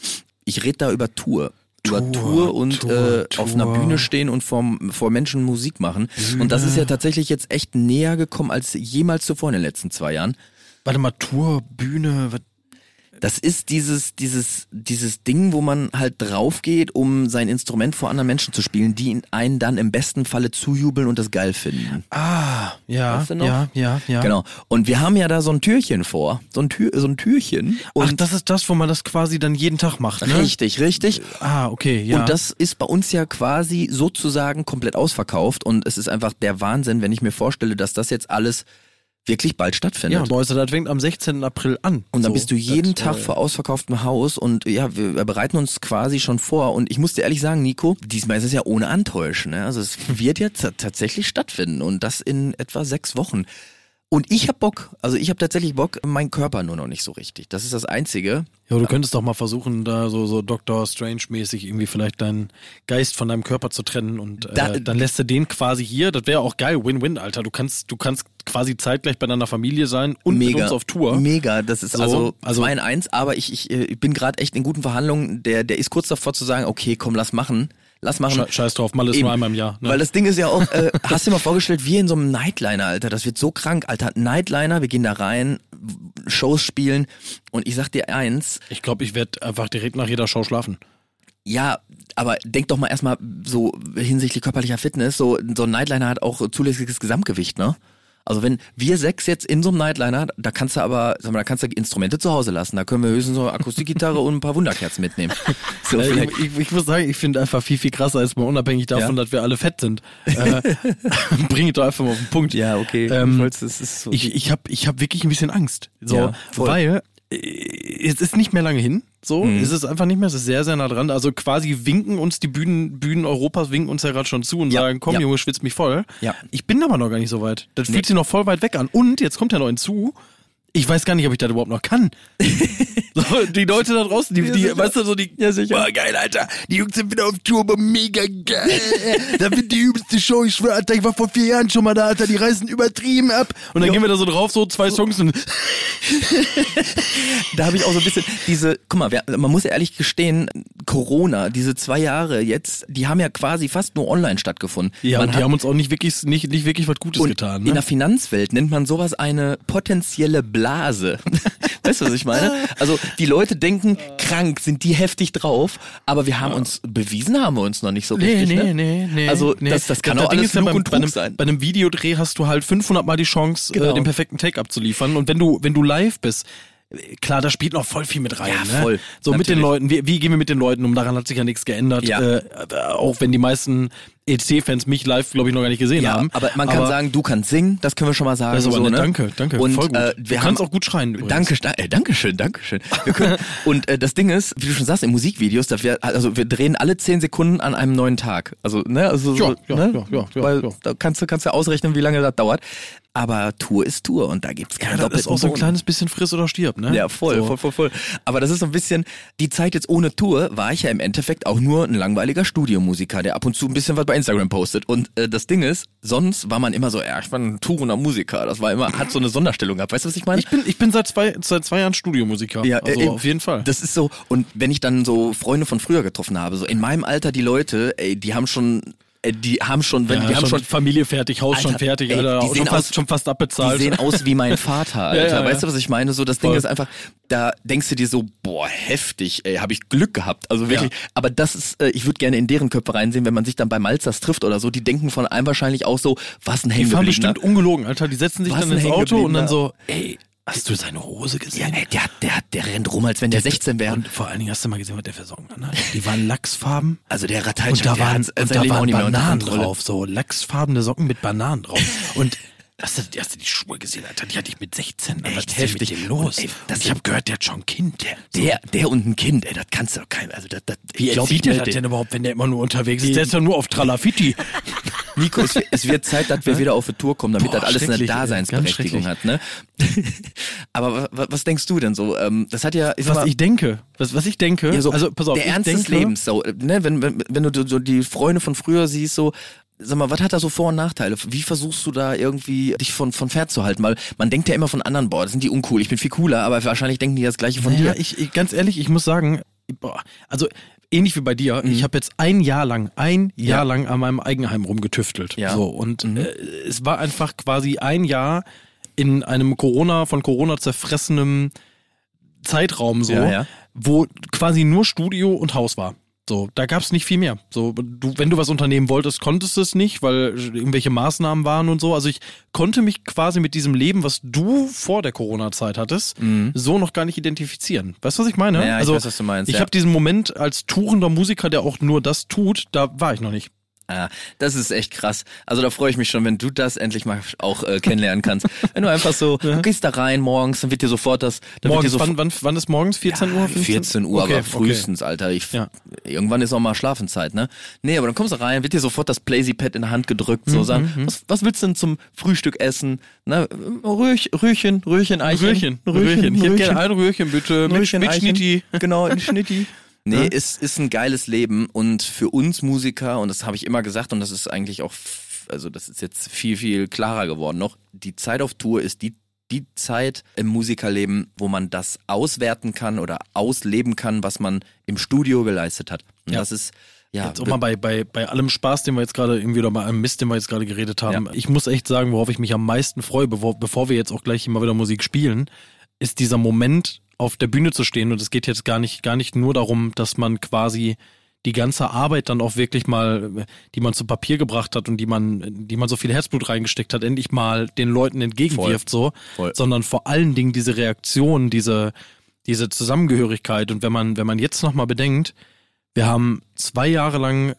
Ich rede da über Tour.
Tour,
Tour und
Tour,
äh, auf einer
Tour.
Bühne stehen und vor, vor Menschen Musik machen. Und das ist ja tatsächlich jetzt echt näher gekommen als jemals zuvor in den letzten zwei Jahren.
Warte mal, Tour, Bühne, was,
Das ist dieses, dieses, dieses Ding, wo man halt drauf geht, um sein Instrument vor anderen Menschen zu spielen, die einen dann im besten Falle zujubeln und das geil finden.
ah, ja,
Weißt du
ja, ja, ja.
Genau. Und wir haben ja da so ein Türchen vor. So ein, Tür, so ein Türchen. Und
Ach, das ist das, wo man das quasi dann jeden Tag macht, ne?
richtig, richtig.
Ah, okay, ja.
Und das ist bei uns ja quasi sozusagen komplett ausverkauft. Und es ist einfach der Wahnsinn, wenn ich mir vorstelle, dass das jetzt alles wirklich bald stattfindet.
ja, das fängt am 16. April an.
Und dann
So,
bist du jeden Tag vor ausverkauftem Haus und ja, wir bereiten uns quasi schon vor. Und ich muss dir ehrlich sagen, Nico, diesmal ist es ja ohne Antäuschen. Ne? Also es wird jetzt ta- tatsächlich stattfinden und das in etwa sechs Wochen. Und ich hab Bock, also ich habe tatsächlich Bock, mein Körper nur noch nicht so richtig. Das ist das Einzige.
Ja, du könntest doch mal versuchen, da so, so Doctor Strange-mäßig irgendwie vielleicht deinen Geist von deinem Körper zu trennen und äh,
Da-
dann lässt du den quasi hier. Das wäre auch geil, Win-Win, Alter. Du kannst, du kannst quasi zeitgleich bei deiner Familie sein und mit uns auf Tour.
Mega, das ist
So,
also
also-
2 in 1, aber ich, ich, äh, ich bin gerade echt in guten Verhandlungen. Der, der ist kurz davor zu sagen, okay, komm, lass machen. Lass machen.
Sche- Scheiß drauf, mal ist
Eben.
nur einmal im Jahr. Ne?
Weil das Ding ist ja auch, äh, [LAUGHS] hast du dir mal vorgestellt, wir in so einem Nightliner, Alter, das wird so krank, Alter. Nightliner, wir gehen da rein, Shows spielen und ich sag dir eins,
ich glaube, ich werde einfach direkt nach jeder Show schlafen.
ja, aber denk doch mal erstmal so hinsichtlich körperlicher Fitness, so, so ein Nightliner hat auch zulässiges Gesamtgewicht, ne? Also wenn wir sechs jetzt in so einem Nightliner, da kannst du aber, sag mal, da kannst du Instrumente zu Hause lassen. Da können wir höchstens so eine Akustikgitarre und ein paar Wunderkerzen mitnehmen. [LAUGHS] So,
Äh, ich, ich, ich muss sagen, ich finde einfach viel, viel krasser, als mal unabhängig davon,
Ja?
dass wir alle fett sind. Äh, [LAUGHS] bring es doch einfach mal auf den Punkt.
ja, okay.
Ähm,
ich ist so.
Ich, ich habe ich hab wirklich ein bisschen Angst. So,
Ja,
weil es ist nicht mehr lange hin. So,
Mhm.
es ist einfach nicht mehr, es ist sehr, sehr nah dran. Also quasi winken uns die Bühnen, Bühnen Europas winken uns ja gerade schon zu und
Ja,
sagen, komm
ja.
Junge, schwitz mich voll.
Ja.
Ich bin aber noch gar nicht so weit. Das
Nee.
fühlt sich noch voll weit weg an. Und jetzt kommt ja noch hinzu, ich weiß gar nicht, ob ich das überhaupt noch kann. [LAUGHS] so, die Leute da draußen, die,
Ja,
die weißt du, so die,
Ja, sicher.
Boah, geil, Alter. Die Jungs sind wieder auf Tour, aber mega geil. da wird die übelste Show. Ich schwör, Alter, ich war vor vier Jahren schon mal da, Alter. Die reißen übertrieben ab. Und dann
Jo.
gehen wir da so drauf, so zwei Songs und [LAUGHS]
da habe ich auch so ein bisschen diese, guck mal, wer, man muss ja ehrlich gestehen, Corona, diese zwei Jahre jetzt, die haben ja quasi fast nur online stattgefunden.
Ja,
man
und die haben uns auch nicht wirklich, nicht, nicht wirklich was Gutes getan.
in
Ne?
der Finanzwelt nennt man sowas eine potenzielle Blase. [LAUGHS] weißt du, was ich meine? Also die Leute denken, krank sind die heftig drauf, aber wir haben uns bewiesen, haben wir uns noch nicht so
Nee,
richtig.
nee,
ne?
nee, nee.
Also
nee.
das, das kann
Das
auch alles
ist ja
und
bei, einem,
sein.
bei einem Videodreh hast du halt 500 Mal die Chance,
Genau.
äh, den perfekten Take abzuliefern. Und wenn du, wenn du live bist, äh, klar, da spielt noch voll viel mit rein.
Ja,
ne?
voll.
So mit den
Natürlich.
Leuten, wie, wie gehen wir mit den Leuten um? Daran hat sich ja nichts geändert.
Ja.
Äh, auch wenn die meisten EC-Fans mich live, glaube ich, noch gar nicht gesehen
Ja,
haben.
aber man kann sagen, du kannst singen, das können wir schon mal sagen.
Das ist aber
so, ne?
danke, danke,
Und,
voll gut.
Äh,
Du
wir
kannst
haben,
auch gut schreien übrigens.
Danke, äh, Dankeschön, Dankeschön. Wir können, [LAUGHS] und äh, das Ding ist, wie du schon sagst, in Musikvideos, dass wir, also wir drehen alle zehn Sekunden an einem neuen Tag. Also, ne, also so,
Ja, ja,
ne?
ja, ja, ja,
Weil
ja.
da kannst du kannst du ausrechnen, wie lange das dauert. Aber Tour ist Tour und da gibt's keinen
ja, das ist auch so ein kleines bisschen friss oder stirb, ne?
Ja, voll,
so.
voll, voll, voll. Aber das ist so ein bisschen, die Zeit jetzt ohne Tour war ich ja im Endeffekt auch nur ein langweiliger Studiomusiker, der ab und zu ein bisschen was bei Instagram postet. Und äh, das Ding ist, sonst war man immer so, ja, ich war ein tourender Musiker. Das war immer, hat so eine Sonderstellung gehabt. Weißt du, was ich meine?
Ich bin, ich bin seit zwei, seit zwei Jahren Studiomusiker.
Ja,
also
äh,
auf jeden Fall.
Das ist so, und wenn ich dann so Freunde von früher getroffen habe, so in meinem Alter, die Leute, ey, die haben schon, die haben schon, wenn
ja,
die haben schon,
Familie fertig, Haus schon
Alter,
fertig,
ey,
Alter,
die sehen
schon fast,
aus-
schon fast
die
abbezahlt.
sehen aus wie mein [LAUGHS] Vater, Alter.
Ja, ja,
weißt du, was ich meine? So, das Ding
Voll.
ist einfach, da denkst du dir so, boah, heftig, ey, habe ich Glück gehabt. Also wirklich, aber das ist, äh, ich würde gerne in deren Köpfe reinsehen, wenn man sich dann bei Malzers trifft oder so, die denken von einem wahrscheinlich auch so, was ein
die fahren bestimmt ungelogen, Alter. Die setzen sich
Was
dann
ein
ins Auto und dann so, ey, hast du seine Hose
Ja,
gesehen?
ey, der, der, der rennt rum, als wenn der 16 wäre.
Und vor allen Dingen hast du mal gesehen, was der für Socken anhat. Die waren Lachsfarben.
Also der Rateitsch,
Und da
der
waren, und da waren Bananen drauf, so lachsfarbene Socken mit Bananen drauf. [LAUGHS] Und hast du, hast du die Schuhe gesehen, Alter? Die hatte ich mit 16.
Echt
Was
heftig.
Mit dem los?
Und, ey, das-
Und ich habe gehört, der hat schon ein Kind.
Der, der und ein Kind, ey, das kannst du doch keinem, also das, das,
Wie
glaub
erzieht der das
den-
denn überhaupt, wenn der immer nur unterwegs ist? Der ist ja nur auf Tralafiti. [LAUGHS]
Nico, es, wird- es wird Zeit, dass wir [LAUGHS] wieder auf die Tour kommen, damit
Boah,
das alles eine Daseinsberechtigung hat, ne? [LAUGHS] Aber was, was denkst du denn so? Ähm, das hat ja, ich
Was
mal,
ich denke, was, was ich denke,
ja, so,
also pass auf,
der Ernst
denke,
des Lebens, so, ne? Wenn, wenn, wenn du so die Freunde von früher siehst, so, sag mal, was hat da so Vor- und Nachteile? Wie versuchst du da irgendwie dich von, von fernzuhalten? Weil man denkt ja immer von anderen, boah, das sind die uncool, ich bin viel cooler, aber wahrscheinlich denken die das Gleiche von
Naja,
dir.
ich, ich, ganz ehrlich, ich muss sagen, boah, also ähnlich wie bei dir,
Mhm.
ich habe jetzt ein Jahr lang, ein Jahr lang an meinem Eigenheim rumgetüftelt.
Ja.
So, und
Mhm.
äh, es war einfach quasi ein Jahr in einem Corona, von Corona zerfressenem Zeitraum so,
Ja, ja.
wo quasi nur Studio und Haus war. So, da gab's nicht viel mehr. So, du, wenn du was unternehmen wolltest, konntest du es nicht, weil irgendwelche Maßnahmen waren und so. Also ich konnte mich quasi mit diesem Leben, was du vor der Corona-Zeit hattest, so noch gar nicht identifizieren. Weißt du, was ich meine?
Mhm. Ja, ich
also
weiß, was du meinst,
Ich
ja.
habe diesen Moment als tourender Musiker, der auch nur das tut, da war ich noch nicht.
Ah, das ist echt krass. Also da freue ich mich schon, wenn du das endlich mal auch äh, kennenlernen kannst. wenn du einfach so, du gehst da rein morgens, dann wird dir sofort das, dann
Morgens,
dir
wann, wann, wann ist morgens? 14
ja,
Uhr? 15?
14 Uhr,
Okay,
aber frühestens, Alter. Ich,
Ja.
Irgendwann ist auch mal Schlafenszeit, ne? Nee, aber dann kommst du rein, wird dir sofort das Playsy-Pad in die Hand gedrückt,
Mhm,
so sagen, was, was willst du denn zum Frühstück essen? Röch, Röhrchen, Röhrchen,
Okay.
Eichen.
Röhrchen, Röhrchen. Ich hätte gerne ein Röhrchen, bitte. Mit,
Röhrchen,
mit
Eichen.
Schnitti.
Genau, ein Schnitti. [LAUGHS] Nee,
Ja.
ist, ist ein geiles Leben und für uns Musiker, und das habe ich immer gesagt und das ist eigentlich auch, also das ist jetzt viel, viel klarer geworden noch, die Zeit auf Tour ist die, die Zeit im Musikerleben, wo man das auswerten kann oder ausleben kann, was man im Studio geleistet hat. Und
Ja.
das ist, ja,
Jetzt auch mal bei, bei, bei allem Spaß, den wir jetzt gerade irgendwie oder bei allem Mist, den wir jetzt gerade geredet haben.
Ja.
Ich muss echt sagen, worauf ich mich am meisten freue, bevor, bevor wir jetzt auch gleich immer wieder Musik spielen, ist dieser Moment, auf der Bühne zu stehen. Und es geht jetzt gar nicht, gar nicht nur darum, dass man quasi die ganze Arbeit dann auch wirklich mal, die man zu Papier gebracht hat und die man, die man so viel Herzblut reingesteckt hat, endlich mal den Leuten entgegenwirft, so,
Voll.
sondern vor allen Dingen diese Reaktion, diese, diese Zusammengehörigkeit. Und wenn man, wenn man jetzt nochmal bedenkt, wir haben zwei Jahre lang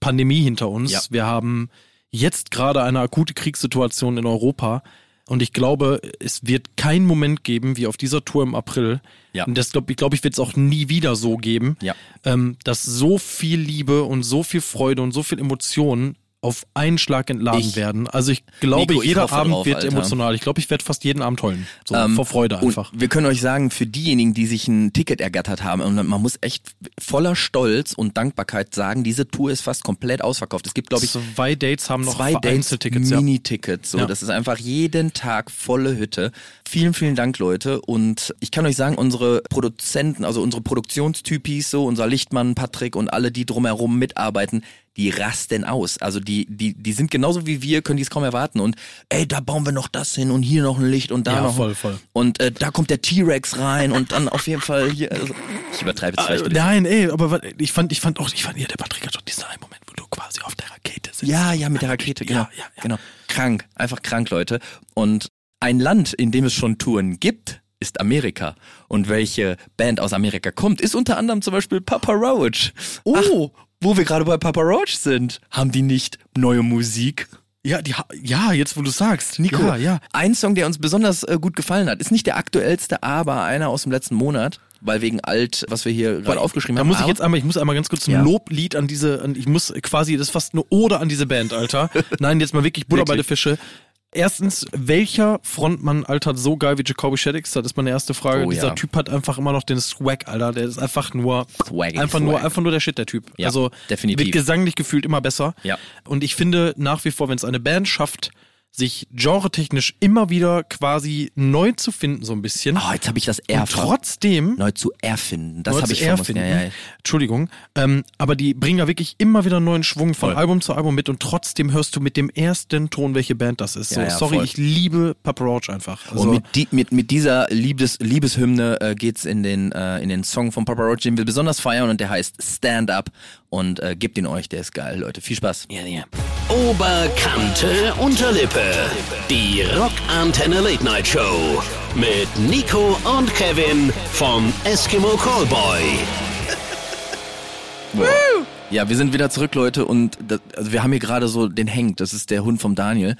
Pandemie hinter uns.
Ja.
Wir haben jetzt gerade eine akute Kriegssituation in Europa. Und ich glaube, es wird keinen Moment geben, wie auf dieser Tour im April.
Ja.
Und das glaube ich, glaube ich, wird es auch nie wieder so geben,
Ja.
ähm, dass so viel Liebe und so viel Freude und so viel Emotionen auf einen Schlag entladen
Ich-
werden. Also ich glaube,
Nico, ich
jeder Abend
drauf,
wird
Alter.
emotional. Ich glaube, ich werde fast jeden Abend heulen. So
Ähm,
vor Freude einfach.
Wir können euch sagen, für diejenigen, die sich ein Ticket ergattert haben, und man muss echt voller Stolz und Dankbarkeit sagen, diese Tour ist fast komplett ausverkauft. Es gibt, glaube ich,
zwei Dates haben noch
zwei Dates. Mini-Tickets. So,
Ja.
das ist einfach jeden Tag volle Hütte. Vielen, vielen Dank, Leute. Und ich kann euch sagen, unsere Produzenten, also unsere Produktionstypis, so unser Lichtmann, Patrick und alle, die drumherum mitarbeiten, die rasten aus. Also die, die, die sind genauso wie wir, können die es kaum erwarten. Und ey, da bauen wir noch das hin und hier noch ein Licht und da
Ja,
noch.
voll, voll.
Und äh, da kommt der T-Rex rein und dann auf jeden Fall hier. Also, ich übertreibe jetzt vielleicht. bisschen.
Nein, ey, aber ich fand, ich fand auch, ich fand, ja, der Patrick hat doch diesen einen Moment, wo du quasi auf der Rakete sitzt.
Ja, ja, mit der Rakete, genau.
Ja, ja, ja.
genau. Krank, einfach krank, Leute. Und ein Land, in dem es schon Touren gibt, ist Amerika. Und welche Band aus Amerika kommt, ist unter anderem zum Beispiel Papa Roach. Oh, wo wir gerade bei Papa Roach sind, haben die nicht neue Musik?
Ja, die, ja, jetzt wo du sagst.
Nico,
Ja, ja.
ein Song, der uns besonders äh, gut gefallen hat, ist nicht der aktuellste, aber einer aus dem letzten Monat, weil wegen alt, was wir hier gerade aufgeschrieben
Da
haben.
muss ich jetzt einmal, ich muss einmal ganz kurz ein
Ja.
Loblied an diese, an, ich muss quasi, das ist fast eine Ode an diese Band, Alter. [LAUGHS] Nein, jetzt mal wirklich Butter bei der? Fische. Erstens, welcher Frontmann altert so geil wie Jacoby Shaddix? Das ist meine erste Frage.
Oh,
Dieser
ja.
Typ hat einfach immer noch den Swag, Alter. Der ist einfach nur,
Swaggy
einfach nur,
Swag.
einfach nur der Shit, der Typ.
Ja,
also,
definitiv.
wird gesanglich gefühlt immer besser.
Ja.
Und ich finde nach wie vor, wenn es eine Band schafft, sich genretechnisch immer wieder quasi neu zu finden, so ein bisschen.
Oh, jetzt habe ich das
und
R
trotzdem
neu zu erfinden. Das habe ich
erfinden.
Ja, ja.
Entschuldigung. Ähm, aber die bringen ja wirklich immer wieder neuen Schwung von
Voll.
Album zu Album mit und trotzdem hörst du mit dem ersten Ton, welche Band das ist. So, sorry,
voll.
ich liebe Papa Roach einfach. Also,
Und mit, die, mit, mit dieser Liebes, Liebeshymne äh, geht's in den, äh, in den Song von Papa Roach, den wir besonders feiern und der heißt Stand Up und äh, gebt ihn euch, der ist geil, Leute. Viel Spaß. Ja, ja.
Oberkante Unterlippe. Die Rockantenne Late Night Show. Mit Nico und Kevin vom Eskimo Callboy. [LAUGHS]
Ja, wir sind wieder zurück, Leute, und das, also wir haben hier gerade so den Henk, das ist der Hund vom Daniel.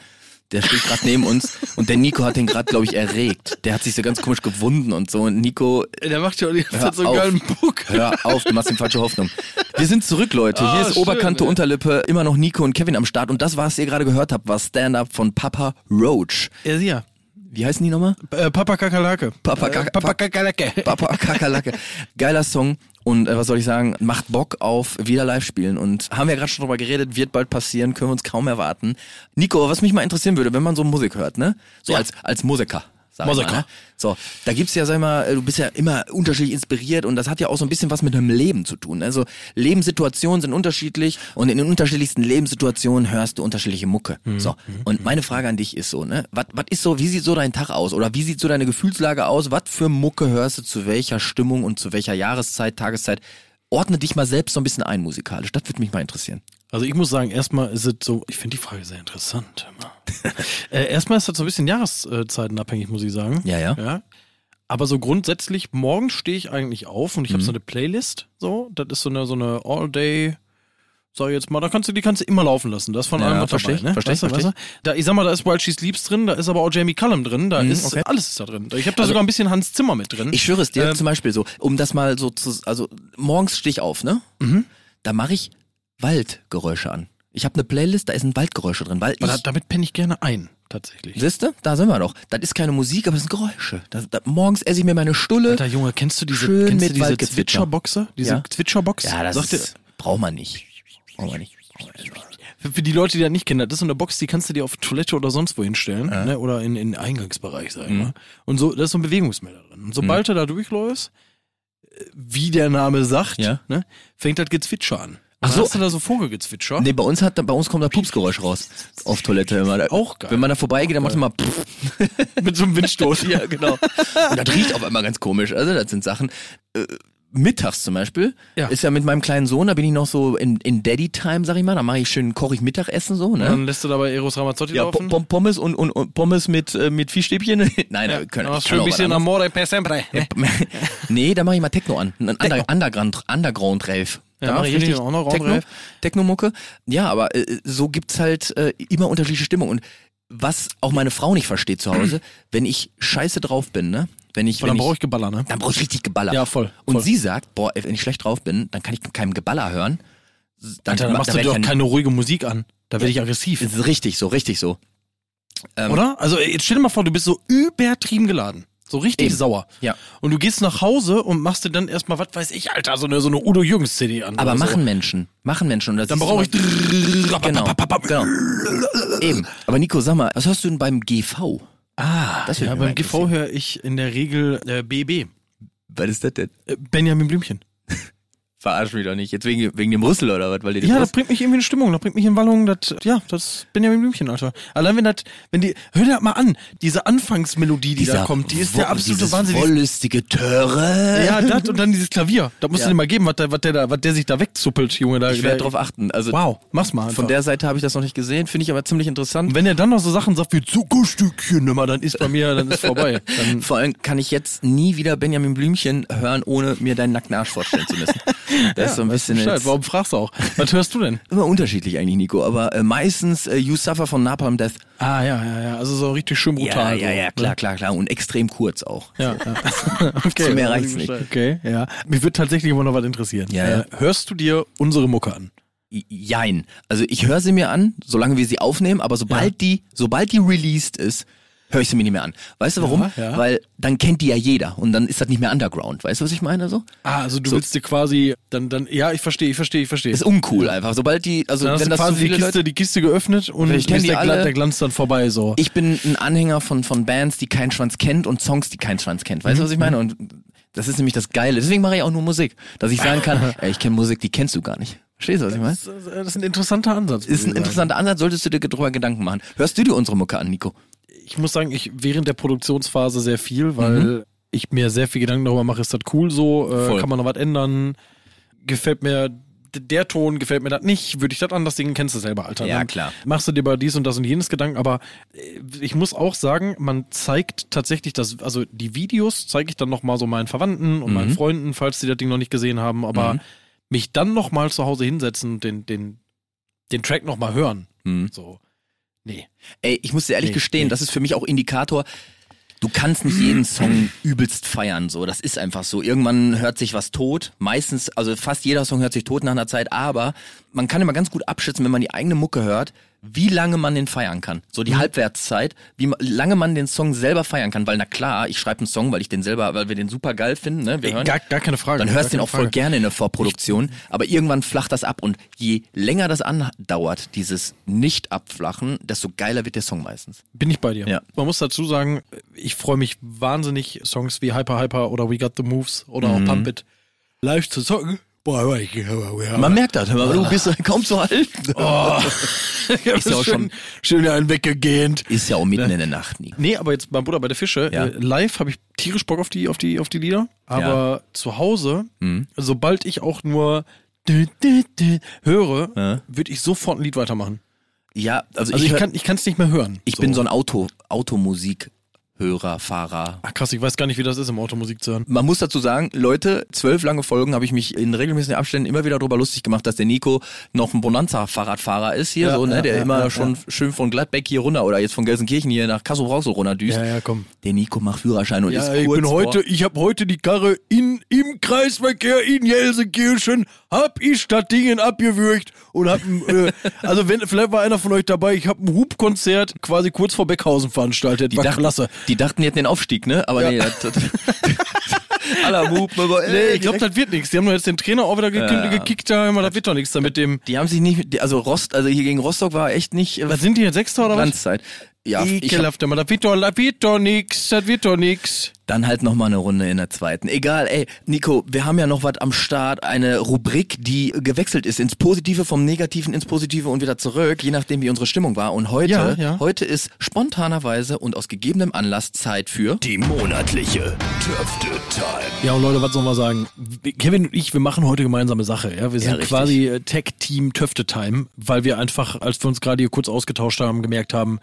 Der steht gerade neben uns und der Nico hat den gerade, glaube ich, erregt. Der hat sich so ganz komisch gewunden und so. Und Nico,
der macht ja die ganze Zeit so einen geilen Buck.
Hör auf, du machst ihm falsche Hoffnung. Wir sind zurück, Leute. Hier
Ah,
ist
schön,
Oberkante,
ey.
Unterlippe, immer noch Nico und Kevin am Start. Und das, was ihr gerade gehört habt, war Stand-Up von Papa Roach.
Ja, ja.
Wie heißen die nochmal?
Äh, Papa Kakerlake.
Papa
Äh,
Kaka-
Papa Kakerlake.
Papa Kakerlake. Geiler Song. Und äh, was soll ich sagen, macht Bock auf wieder live spielen. Und haben wir ja gerade schon drüber geredet, wird bald passieren, können wir uns kaum erwarten. Nico, was mich mal interessieren würde, wenn man so Musik hört, ne? So
Ja.
als, als Musiker. Sag. Mal, ne? So, da gibt's ja, sag ich mal, du bist ja immer unterschiedlich inspiriert und das hat ja auch so ein bisschen was mit einem Leben zu tun. Also Lebenssituationen sind unterschiedlich und in den unterschiedlichsten Lebenssituationen hörst du unterschiedliche Mucke.
Mhm.
So, und meine Frage an dich ist so, ne? Was was ist so, wie sieht so dein Tag aus oder wie sieht so deine Gefühlslage aus? Was für Mucke hörst du zu welcher Stimmung und zu welcher Jahreszeit, Tageszeit? Ordne dich mal selbst so ein bisschen ein musikalisch. Das würde mich mal interessieren.
Also ich muss sagen, erstmal ist es so, ich finde die Frage sehr interessant. [LAUGHS] äh, erstmal ist das so ein bisschen jahreszeitenabhängig, muss ich sagen.
Ja, ja.
ja. Aber so grundsätzlich, morgen stehe ich eigentlich auf und ich habe
Mhm.
so eine Playlist, so, das ist so eine, so eine All-Day, Sag ich jetzt mal, da kannst du die kannst du immer laufen lassen. Das ist von
Ja,
allem was
versteh
dabei, ne?
versteh ich,
weißt du,
versteh
weißt du? Da, ich sag mal, da ist Wild She Sleeps drin, da ist aber auch Jamie Cullum drin, da ist
okay.
alles ist da drin. Ich habe da sogar ein bisschen Hans Zimmer mit drin.
Ich schwöre es dir,
Ähm,
zum Beispiel so, um das mal so zu, also morgens stehe ich auf, ne?
Mhm.
Da mache ich Waldgeräusche an. Ich habe eine Playlist, da sind Waldgeräusche drin, weil ich,
damit penne ich gerne ein, tatsächlich.
siehste, da sind wir doch. Das ist keine Musik, aber das sind Geräusche. Da, da, morgens esse ich mir meine Stulle.
Alter Junge, kennst du diese,
Schön
kennst du
mit
diese
Waldgezwitscher.
Zwitscherboxe? Diese
Ja.
Zwitscherbox?
ja, das
Sagt
ist, braucht man nicht. Braucht man nicht.
Für, für die Leute, die das nicht kennen, das ist so eine Box, die kannst du dir auf Toilette oder sonst wo hinstellen, ne? oder in in den Eingangsbereich, sag ich
Mhm.
mal. Und so, da ist so ein Bewegungsmelder drin. Und sobald du da durchläufst, äh, wie der Name sagt,
Ja.
ne, fängt das Gezwitscher an.
Ach
Und
so.
Hast du da so Vogelgezwitscher?
Nee, bei uns hat, bei uns kommt da Pupsgeräusch raus. Auf Toilette immer. Da-
Auch geil.
Wenn man da vorbeigeht, dann macht man mal pff. [LAUGHS]
Mit so einem Windstoß. [LAUGHS]
Ja, genau. Und das riecht auf einmal ganz komisch. Also das sind Sachen. Äh, mittags zum Beispiel
Ja.
ist ja mit meinem kleinen Sohn, da bin ich noch so in, in Daddy-Time, sag ich mal. Da mache ich schön, koche ich Mittagessen so, ne?
Dann lässt du dabei Eros Ramazzotti
Ja,
laufen.
Pom- Pommes und, und, und Pommes mit, äh, mit Fischstäbchen. [LAUGHS] Nein,
Ja,
ja, können
du
auch
ein bisschen. Amore per sempre. Ne?
nee, da mache ich mal Techno an. Ein Under, Underground, Underground Rave. Da
Ja,
ich
finde ich
richtig
auch noch
Techno. Techno-Mucke. Ja, aber äh, so gibt's halt äh, immer unterschiedliche Stimmung. Und was auch meine Frau nicht versteht zu Hause, [CLEARS THROAT] wenn ich scheiße drauf bin, ne? Wenn ich,
Und
wenn
dann brauche
ich,
Geballer, ne?
dann brauche ich richtig Geballer.
Ja, voll,
Und
voll.
sie sagt, boah, wenn ich schlecht drauf bin, dann kann ich keinem Geballer hören. Dann,
Alter, dann machst du
werd
dir doch
ja-
keine ruhige Musik an. Da werde ich aggressiv.
Das ist richtig so, richtig so. Ähm,
Oder? Also jetzt stell dir mal vor, du bist so übertrieben geladen. So richtig
Eben.
sauer.
Ja.
Und du gehst nach Hause und machst dir dann erstmal, was weiß ich, Alter, so eine, so eine Udo Jürgens CD an.
Aber machen
so.
Menschen, machen Menschen. Und das
Dann brauche ich.
Genau, genau. Eben. Aber Nico, sag mal, was hörst du denn beim GV?
Ah,
Das
ja, beim GV höre ich in der Regel äh, BB.
Was ist das denn?
Äh, Benjamin Blümchen. [LAUGHS]
Verarsch mich doch nicht. Jetzt wegen, wegen dem Rüssel oder was? Weil dir das
Ja, das bringt mich irgendwie in Stimmung, das bringt mich in Wallung, das, ja, das ist Benjamin Blümchen, Alter. Allein wenn das, wenn die, hör dir das mal an, diese Anfangsmelodie, die da kommt, die ist der
wo-
absolute
dieses
Wahnsinn. Die-
wollüstige Töre.
Ja, das und dann dieses Klavier. Da musst
Ja.
du dir mal geben, was der, was der da, was der sich da wegzuppelt, Junge. Da,
Ich werde drauf achten. Also
Wow, mach's mal.
von
einfach.
der Seite habe ich das noch nicht gesehen, finde ich aber ziemlich interessant.
Und wenn er dann noch so Sachen sagt wie Zuckerstückchen, immer, dann ist bei mir, dann ist vorbei. [LAUGHS] Dann,
Vor allem kann ich jetzt nie wieder Benjamin Blümchen hören, ohne mir deinen nackten Arsch vorstellen zu müssen. [LAUGHS] Das ist so ein bisschen
Bescheid. Warum fragst du auch? Was hörst du denn?
immer unterschiedlich eigentlich, Nico. Aber äh, meistens äh, You Suffer von Napalm Death.
Ah, ja, ja, ja. Also so richtig schön brutal.
ja, ja, ja, klar, klar, klar. Und extrem kurz auch.
Ja, ja. [LAUGHS] okay.
Zu mehr reicht's nicht.
Okay, ja. Mich würde tatsächlich immer noch was interessieren.
Ja, ja.
Äh, hörst du dir unsere Mucke an?
Jein. Also ich höre sie mir an, solange wir sie aufnehmen, aber sobald
Ja.
die, sobald die released ist, höre ich sie mir nicht mehr an. Weißt du warum?
Ja, ja.
Weil dann kennt die ja jeder und dann ist das nicht mehr Underground. Weißt du, was ich meine? So?
Ah, also du
So.
willst dir quasi, dann, dann, ja, ich verstehe, ich verstehe, ich verstehe.
Ist uncool einfach. Sobald die, also
dann
wenn das
quasi die
viele
Kiste,
Leute.
die Kiste geöffnet und
Ich
ist
die
der,
alle.
der Glanz dann vorbei, so.
Ich bin ein Anhänger von, von Bands, die keinen Schwanz kennt und Songs, die keinen Schwanz kennt. Weißt du, was ich meine? Und das ist nämlich das Geile. Deswegen mache ich auch nur Musik. Dass ich sagen kann, [LAUGHS] ey, ich kenne Musik, die kennst du gar nicht. Verstehst du, was ich meine?
das, ist- das ist ein interessanter Ansatz.
Ist ein interessanter Ansatz, solltest du dir drüber Gedanken machen. Hörst du dir unsere Mucke an, Nico?
Ich muss sagen, ich während der Produktionsphase sehr viel, weil
Mhm.
ich mir sehr viel Gedanken darüber mache, ist das cool so, äh, kann man noch was ändern, gefällt mir der Ton, gefällt mir das nicht, würde ich das anders singen, kennst du selber, Alter.
Ja, klar.
Machst du dir bei dies und das und jenes Gedanken, aber äh, ich muss auch sagen, man zeigt tatsächlich das, also die Videos zeige ich dann nochmal so meinen Verwandten und
Mhm.
meinen Freunden, falls die das Ding noch nicht gesehen haben, aber mich dann nochmal zu Hause hinsetzen und den, den, den Track nochmal hören,
Hm.
so, nee.
Ey, ich muss dir ehrlich
Nee,
gestehen,
nee.
das ist für mich auch Indikator. Du kannst nicht jeden Song übelst feiern, so. Das ist einfach so. Irgendwann hört sich was tot. Meistens, also fast jeder Song hört sich tot nach einer Zeit, aber man kann immer ganz gut abschätzen, wenn man die eigene Mucke hört, wie lange man den feiern kann. So die Halbwertszeit, wie lange man den Song selber feiern kann. Weil na klar, ich schreibe einen Song, weil ich den selber, weil wir den super geil finden, ne? Wir
Ey,
hören,
gar, gar keine Frage.
dann hörst du den auch voll
Frage.
gerne in der Vorproduktion, aber irgendwann flacht das ab und je länger das andauert, dieses Nicht-Abflachen, desto geiler wird der Song meistens.
Bin ich bei dir.
Ja.
Man muss dazu sagen, ich freue mich wahnsinnig, Songs wie Hyper Hyper oder We Got the Moves oder
Mhm.
auch Pump It live zu zocken. Boah, ich, ja.
Man merkt das, aber du bist kaum zu alt.
Oh. [LAUGHS] ist
ja auch schon-
schön einen weggegähnt.
Ist ja auch mitten in der Nacht, Nico.
Nee, aber jetzt beim Bruder bei der Fische,
Ja.
äh, live habe ich tierisch Bock auf die, auf die, auf die Lieder. Aber zu Hause,
Mhm.
sobald ich auch nur dü, dü, dü höre,
Ja.
würde ich sofort ein Lied weitermachen.
Ja, also,
Also ich,
hör-
kann, ich kann es nicht mehr hören.
ich bin so ein Auto, Automusik Hörer, Fahrer.
Ach krass, ich weiß gar nicht, wie das ist, im Auto Musik zu hören.
Man muss dazu sagen, Leute, zwölf lange Folgen habe ich mich in regelmäßigen Abständen immer wieder darüber lustig gemacht, dass der Nico noch ein Bonanza-Fahrradfahrer ist hier,
Ja,
so, ne,
ja,
der
ja,
immer schon schön von Gladbeck hier runter oder jetzt von Gelsenkirchen hier nach Kassel-Brauxel runterdüst.
Ja, ja, komm.
Der Nico macht Führerschein und ist
Ja, ich
kurz
bin heute, ich habe heute die Karre in, im Kreisverkehr in Gelsenkirchen, hab ich das Ding abgewürgt und hab, ein, äh, [LAUGHS] also wenn, vielleicht war einer von euch dabei, ich habe ein Hubkonzert quasi kurz vor Beckhausen veranstaltet,
Die
war
dachten,
klasse.
Die dachten, die hätten den Aufstieg, ne? Aber nee, das, das [LAUGHS] aller Hupen, aber
Nee, ich glaube, das wird nichts. Die haben doch jetzt den Trainer auch wieder
Ja.
gekickt, da, immer, das wird doch nichts da mit dem.
die haben sich nicht, also Rost, also hier gegen Rostock war echt nicht äh,
Was sind die jetzt Sechster oder was?
Glanzzeit. Ja, ich hab,
Ekelhaft, immer, das wird doch, das wird doch nix, das wird doch nix.
dann halt noch mal eine Runde in der zweiten. Egal, ey, Nico, wir haben ja noch was am Start, eine Rubrik, die gewechselt ist ins Positive, vom Negativen ins Positive und wieder zurück, je nachdem wie unsere Stimmung war. Und heute,
Ja, ja.
heute ist spontanerweise und aus gegebenem Anlass Zeit für
Die monatliche Töfte-Time.
Ja, und Leute, was soll man sagen? Kevin und ich, wir machen heute gemeinsame Sache. Ja, wir sind
richtig.
quasi äh, Tech-Team Töfte-Time, weil wir einfach, als wir uns gerade hier kurz ausgetauscht haben, gemerkt haben,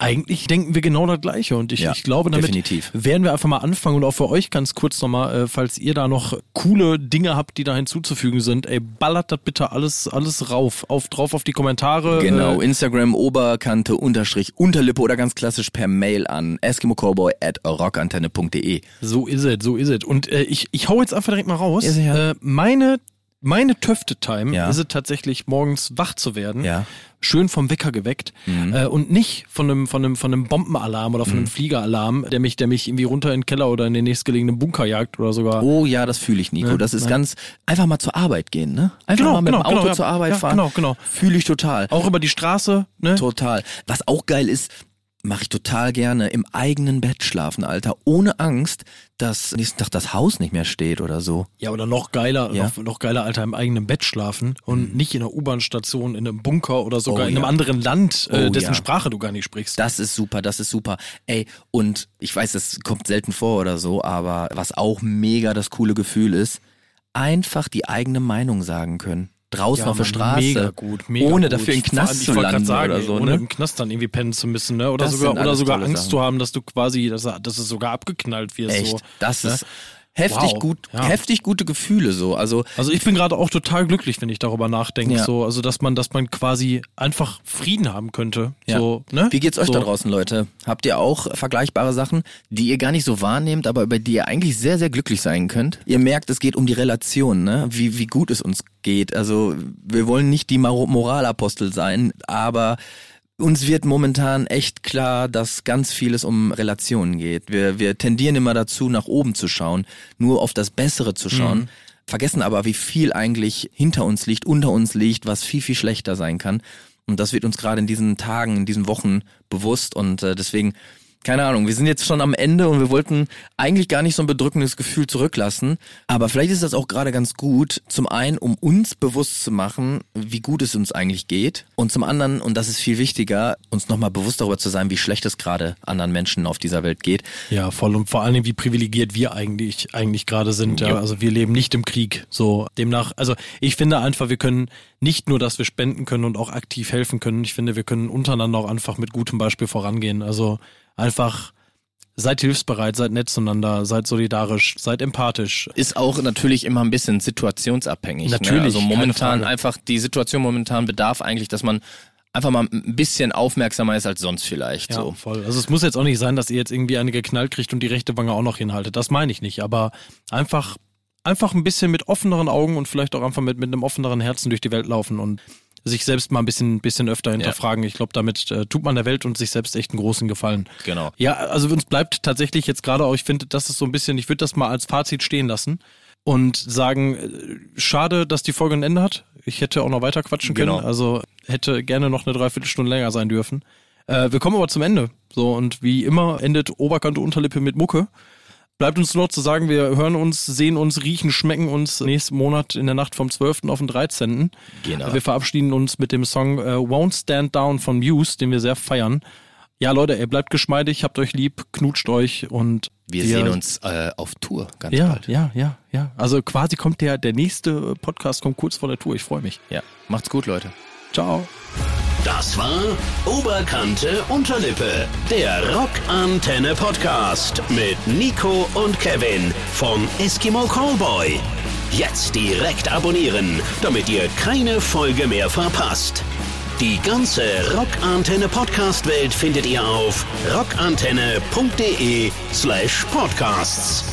eigentlich denken wir genau das Gleiche. Und ich,
Ja,
ich glaube, damit
definitiv.
werden wir einfach mal anfangen und auch für euch ganz kurz nochmal, äh, falls ihr da noch coole Dinge habt, die da hinzuzufügen sind, ey, ballert das bitte alles, alles rauf, auf, drauf auf die Kommentare.
Genau,
Äh,
Instagram Oberkante Unterstrich Unterlippe oder ganz klassisch per Mail an eskimocowboy at rockantenne.de.
So ist es, so ist es. Und äh, ich, ich hau jetzt einfach direkt mal raus.
Ja,
äh, meine meine Töfte-Time
Ja.
ist es tatsächlich, morgens wach zu werden.
Ja. Mhm.
Schön vom Wecker geweckt äh, und nicht von einem, von einem, von einem Bombenalarm oder von einem Fliegeralarm, der mich, der mich irgendwie runter in den Keller oder in den nächstgelegenen Bunker jagt oder sogar.
Oh ja, das fühle ich, Nico.
Ja,
das ist
ja.
ganz einfach mal zur Arbeit gehen, ne? Einfach
Genau,
mal mit
genau,
dem Auto
genau, ja.
zur Arbeit fahren.
genau, genau.
Fühle ich total.
Auch über die Straße, ne?
Total. Was auch geil ist, mache ich total gerne im eigenen Bett schlafen, Alter, ohne Angst, dass nächsten Tag das Haus nicht mehr steht oder so.
Ja, oder noch geiler,
Ja.
noch, noch geiler, Alter, im eigenen Bett schlafen und nicht in einer U-Bahn-Station, in einem Bunker oder sogar
Oh,
in einem
ja.
anderen Land, äh,
Oh,
dessen
ja.
Sprache du gar nicht sprichst.
Das ist super, das ist super. Ey, und ich weiß, das kommt selten vor oder so, aber was auch mega das coole Gefühl ist, einfach die eigene Meinung sagen können. Draußen auf der Straße.
Mega gut, mega
ohne
gut.
dafür in den Knast zu landen
sagen,
oder so,
ohne
ne?
im Knast dann irgendwie pennen zu müssen, ne? Oder
Das
sogar, oder sogar Angst
Sachen.
zu haben, dass du quasi, dass, dass es sogar abgeknallt wird.
Echt,
So.
das
ne?
ist heftig
Wow,
gut,
ja.
heftig gute Gefühle so. Also
Also ich bin gerade auch total glücklich, wenn ich darüber nachdenke,
Ja.
so, also dass man, dass man quasi einfach Frieden haben könnte.
Ja.
So, ne?
Wie geht's euch
so.
da draußen, Leute? Habt ihr auch vergleichbare Sachen, die ihr gar nicht so wahrnehmt, aber über die ihr eigentlich sehr, sehr glücklich sein könnt? Ihr merkt, es geht um die Relation, ne? Wie, wie gut es uns geht. Also, wir wollen nicht die Mor- Moralapostel sein, aber uns wird momentan echt klar, dass ganz vieles um Relationen geht. Wir, wir tendieren immer dazu, nach oben zu schauen, nur auf das Bessere zu schauen. Vergessen aber, wie viel eigentlich hinter uns liegt, unter uns liegt, was viel, viel schlechter sein kann. Und das wird uns gerade in diesen Tagen, in diesen Wochen bewusst und äh, deswegen, keine Ahnung, wir sind jetzt schon am Ende und wir wollten eigentlich gar nicht so ein bedrückendes Gefühl zurücklassen, aber vielleicht ist das auch gerade ganz gut, zum einen, um uns bewusst zu machen, wie gut es uns eigentlich geht und zum anderen, und das ist viel wichtiger, uns nochmal bewusst darüber zu sein, wie schlecht es gerade anderen Menschen auf dieser Welt geht.
Ja, voll und vor allen Dingen, wie privilegiert wir eigentlich eigentlich gerade sind. Ja. Also wir leben nicht im Krieg. So demnach, also ich finde einfach, wir können nicht nur, dass wir spenden können und auch aktiv helfen können. Ich finde, wir können untereinander auch einfach mit gutem Beispiel vorangehen. Also einfach seid hilfsbereit, seid nett zueinander, seid solidarisch, seid empathisch.
Ist auch natürlich immer ein bisschen situationsabhängig.
Natürlich,
Ne? Also momentan einfach, die Situation momentan bedarf eigentlich, dass man einfach mal ein bisschen aufmerksamer ist als sonst vielleicht.
Ja,
So.
voll. Also es muss jetzt auch nicht sein, dass ihr jetzt irgendwie eine geknallt kriegt und die rechte Wange auch noch hinhaltet. Das meine ich nicht. Aber einfach, einfach ein bisschen mit offeneren Augen und vielleicht auch einfach mit, mit einem offeneren Herzen durch die Welt laufen und sich selbst mal ein bisschen, bisschen öfter hinterfragen. Ich glaube, damit äh, tut man der Welt und sich selbst echt einen großen Gefallen.
Genau.
Ja, also uns bleibt tatsächlich jetzt gerade auch, ich finde, das ist so ein bisschen, ich würde das mal als Fazit stehen lassen und sagen, äh, schade, dass die Folge ein Ende hat. Ich hätte auch noch weiter quatschen können.
Genau.
Also hätte gerne noch eine Dreiviertelstunde länger sein dürfen. Äh, wir kommen aber zum Ende. So, und wie immer endet Oberkante Unterlippe mit Mucke. Bleibt uns nur noch zu sagen, wir hören uns, sehen uns, riechen, schmecken uns nächsten Monat in der Nacht vom 12. auf den 13.
Genau.
Wir verabschieden uns mit dem Song äh, Won't Stand Down von Muse, den wir sehr feiern. Ja, Leute, ihr bleibt geschmeidig, habt euch lieb, knutscht euch und
Wir sehen uns äh, auf Tour ganz
ja,
bald.
ja, ja, ja. Also quasi kommt der, der nächste Podcast kommt kurz vor der Tour. Ich freue mich.
Ja. Macht's gut, Leute.
Ciao.
Das war Oberkante Unterlippe, der Rockantenne Podcast mit Nico und Kevin von Eskimo Callboy. Jetzt direkt abonnieren, damit ihr keine Folge mehr verpasst. Die ganze Rockantenne Podcast Welt findet ihr auf rockantenne.de slash podcasts.